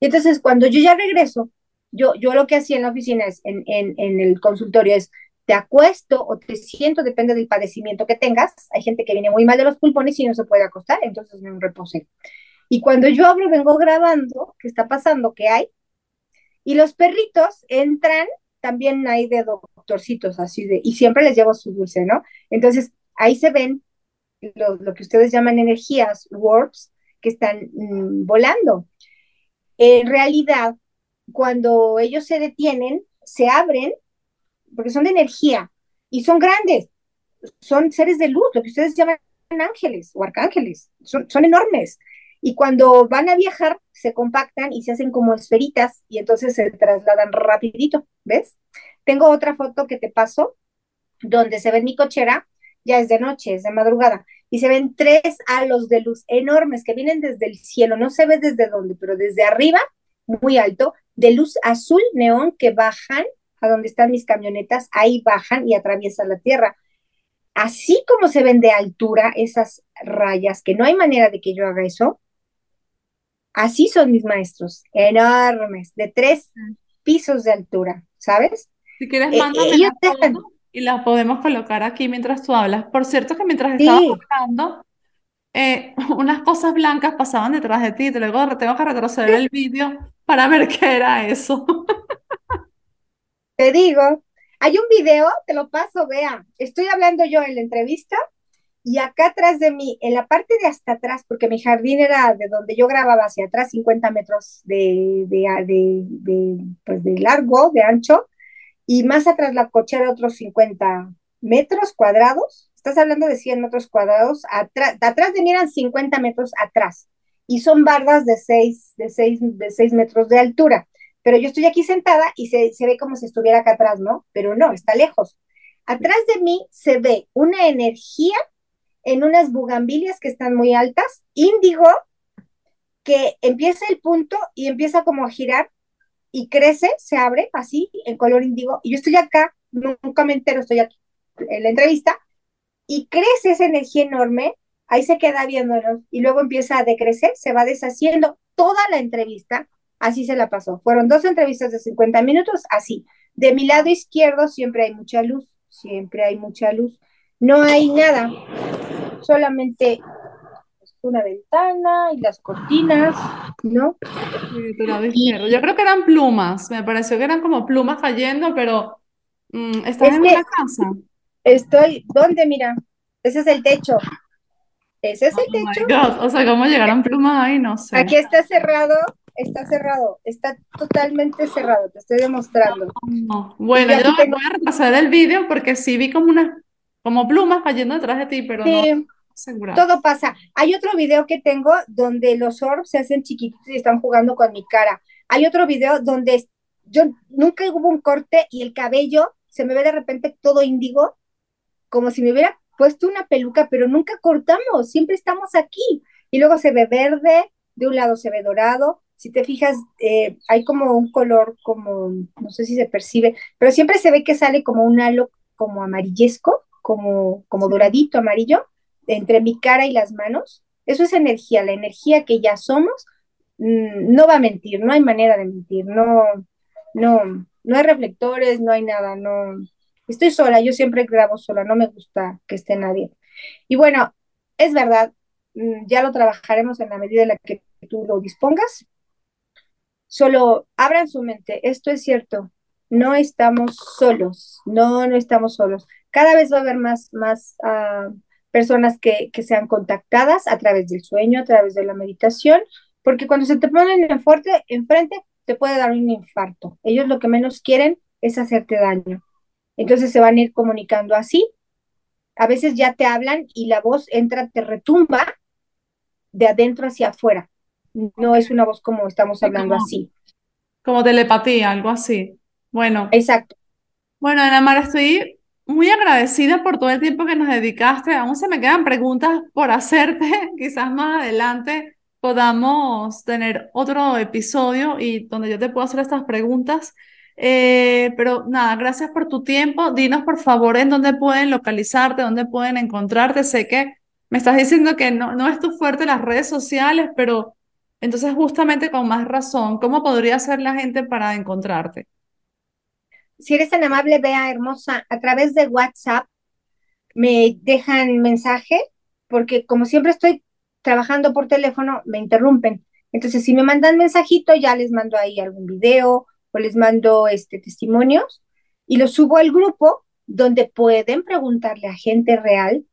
Y entonces, cuando yo ya regreso, yo, yo lo que hacía en la oficina es, en, en el consultorio es, te acuesto o te siento, depende del padecimiento que tengas. Hay gente que viene muy mal de los pulmones y no se puede acostar, entonces me reposé. Y cuando yo abro, vengo grabando qué está pasando, qué hay. Y los perritos entran, también hay de doctorcitos, así de, y siempre les llevo su dulce, ¿no? Entonces, ahí se ven lo, que ustedes llaman energías, warps, que están mmm, volando. En realidad, cuando ellos se detienen, se abren, porque son de energía, y son grandes, son seres de luz, lo que ustedes llaman ángeles o arcángeles, son, son enormes. Y cuando van a viajar, se compactan y se hacen como esferitas y entonces se trasladan rapidito, ¿ves? Tengo otra foto que te paso, donde se ve mi cochera, ya es de noche, es de madrugada, y se ven tres halos de luz enormes que vienen desde el cielo, no se ve desde dónde, pero desde arriba, muy alto, de luz azul neón que bajan a donde están mis camionetas, ahí bajan y atraviesan la tierra. Así como se ven de altura esas rayas, que no hay manera de que yo haga eso, así son mis maestros, enormes, de tres pisos de altura, ¿sabes? Si quieres, eh, la foto y las podemos colocar aquí mientras tú hablas. Por cierto, que mientras estaba sí. hablando, eh, unas cosas blancas pasaban detrás de ti, luego tengo que retroceder el vídeo para ver qué era eso. Te digo, hay un video, te lo paso, vea. Estoy hablando yo en la entrevista y acá atrás de mí, en la parte de hasta atrás, porque mi jardín era de donde yo grababa hacia atrás, 50 metros de, de, de, de, pues de largo, de ancho, y más atrás la cochera otros 50 metros cuadrados. Estás hablando de 100 metros cuadrados. Atrás, atrás de mí eran 50 metros atrás. Y son bardas de 6, de 6, de 6 metros de altura. Pero yo estoy aquí sentada y se, se ve como si estuviera acá atrás, ¿no? Pero no, está lejos. Atrás de mí se ve una energía en unas bugambilias que están muy altas, índigo, que empieza el punto y empieza como a girar y crece, se abre así, en color índigo, y yo estoy acá, nunca me entero, estoy aquí en la entrevista, y crece esa energía enorme, ahí se queda viéndonos, y luego empieza a decrecer, se va deshaciendo toda la entrevista, así se la pasó. Fueron dos entrevistas de 50 minutos, así. De mi lado izquierdo siempre hay mucha luz, siempre hay mucha luz. No hay nada, solamente una ventana y las cortinas, ¿no? Y, Yo creo que eran plumas, me pareció que eran como plumas cayendo, pero mm, ¿estás en una casa? Estoy, ¿dónde? Mira, ese es el techo. Ese es el oh techo. O sea, ¿cómo llegaron plumas ahí? No sé. Aquí está cerrado, está cerrado, está totalmente cerrado, te estoy demostrando. No. Bueno, yo tengo... voy a repasar el vídeo porque sí vi como unas, como plumas cayendo detrás de ti, pero sí. no. Todo pasa. Hay otro video que tengo donde los orbs se hacen chiquitos y están jugando con mi cara. Hay otro video donde yo nunca hubo un corte y el cabello se me ve de repente todo índigo, como si me hubiera puesto una peluca, pero nunca cortamos, siempre estamos aquí. Y luego se ve verde, de un lado se ve dorado. Si te fijas, eh, hay como un color, como, no sé si se percibe, pero siempre se ve que sale como un halo como amarillesco, como, como doradito, amarillo entre mi cara y las manos, eso es energía, la energía que ya somos, mmm, no va a mentir, no hay manera de mentir, no, no, no hay reflectores, no hay nada, no, estoy sola, yo siempre grabo sola, no me gusta que esté nadie. Y bueno, es verdad, mmm, ya lo trabajaremos en la medida en la que tú lo dispongas. Solo abran su mente, esto es cierto, no estamos solos, no, no estamos solos. Cada vez va a haber más, más uh, personas que, que, sean contactadas a través del sueño, a través de la meditación, porque cuando se te ponen en fuerte, enfrente, te puede dar un infarto. Ellos lo que menos quieren es hacerte daño. Entonces se van a ir comunicando así. A veces ya te hablan y la voz entra, te retumba de adentro hacia afuera. No es una voz como estamos hablando como, así. Como telepatía, algo así. Bueno. Exacto. Bueno, Ana Mara, estoy muy agradecida por todo el tiempo que nos dedicaste. Aún se me quedan preguntas por hacerte. Quizás más adelante podamos tener otro episodio y donde yo te puedo hacer estas preguntas. Eh, pero nada, gracias por tu tiempo. Dinos por favor en dónde pueden localizarte, dónde pueden encontrarte. Sé que me estás diciendo que no, no es tu fuerte las redes sociales, pero entonces justamente con más razón, ¿cómo podría ser la gente para encontrarte? Si eres tan amable, vea hermosa, a través de WhatsApp me dejan mensaje, porque como siempre estoy trabajando por teléfono, me interrumpen. Entonces, si me mandan mensajito, ya les mando ahí algún video o les mando este, testimonios y los subo al grupo donde pueden preguntarle a gente real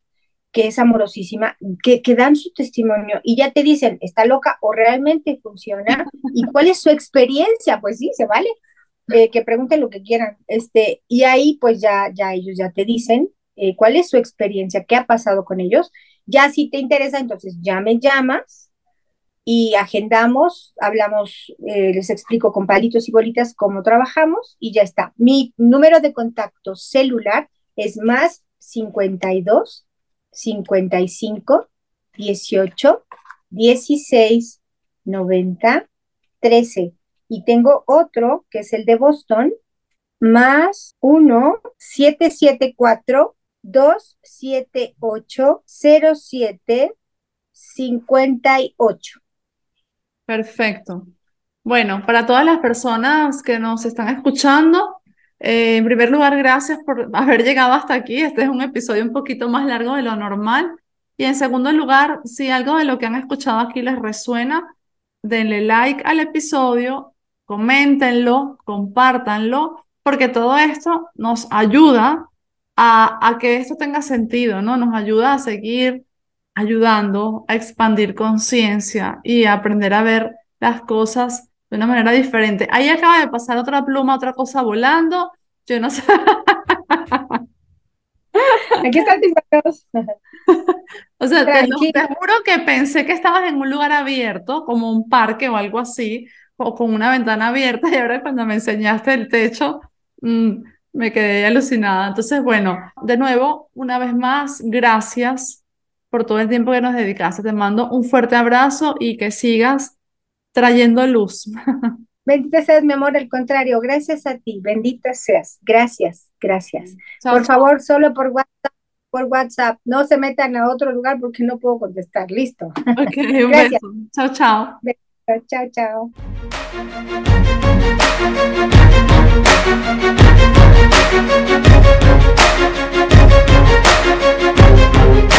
que es amorosísima, que, que dan su testimonio y ya te dicen, está loca o realmente funciona y cuál es su experiencia, pues sí, se vale, eh, que pregunten lo que quieran, este, y ahí pues ya, ya ellos ya te dicen eh, cuál es su experiencia, qué ha pasado con ellos, ya si te interesa, entonces ya me llamas y agendamos, hablamos, eh, les explico con palitos y bolitas cómo trabajamos y ya está. Mi número de contacto celular es más 52 55 18 16 90 13. Y tengo otro que es el de Boston, más 1 774 278 07 58. Perfecto. Bueno, para todas las personas que nos están escuchando, eh, en primer lugar, gracias por haber llegado hasta aquí. Este es un episodio un poquito más largo de lo normal. Y en segundo lugar, si algo de lo que han escuchado aquí les resuena, denle like al episodio, coméntenlo, compártanlo, porque todo esto nos ayuda a, que esto tenga sentido, ¿no? Nos ayuda a seguir ayudando a expandir conciencia y aprender a ver las cosas de una manera diferente. Ahí acaba de pasar otra pluma, otra cosa volando. Yo no sé. Aquí están tus. O sea, te, juro que pensé que estabas en un lugar abierto, como un parque o algo así, o con una ventana abierta, y ahora cuando me enseñaste el techo, mm, me quedé alucinada. Entonces, bueno, de nuevo, una vez más, gracias por todo el tiempo que nos dedicaste. Te mando un fuerte abrazo y que sigas trayendo luz. Bendita seas, mi amor, al contrario, gracias a ti, bendita seas, gracias, gracias. Por favor, solo por WhatsApp, por WhatsApp, no se metan a otro lugar porque no puedo contestar, listo. Ok, un gracias. Beso. Chao, chao. Beso. Chao, chao. chao.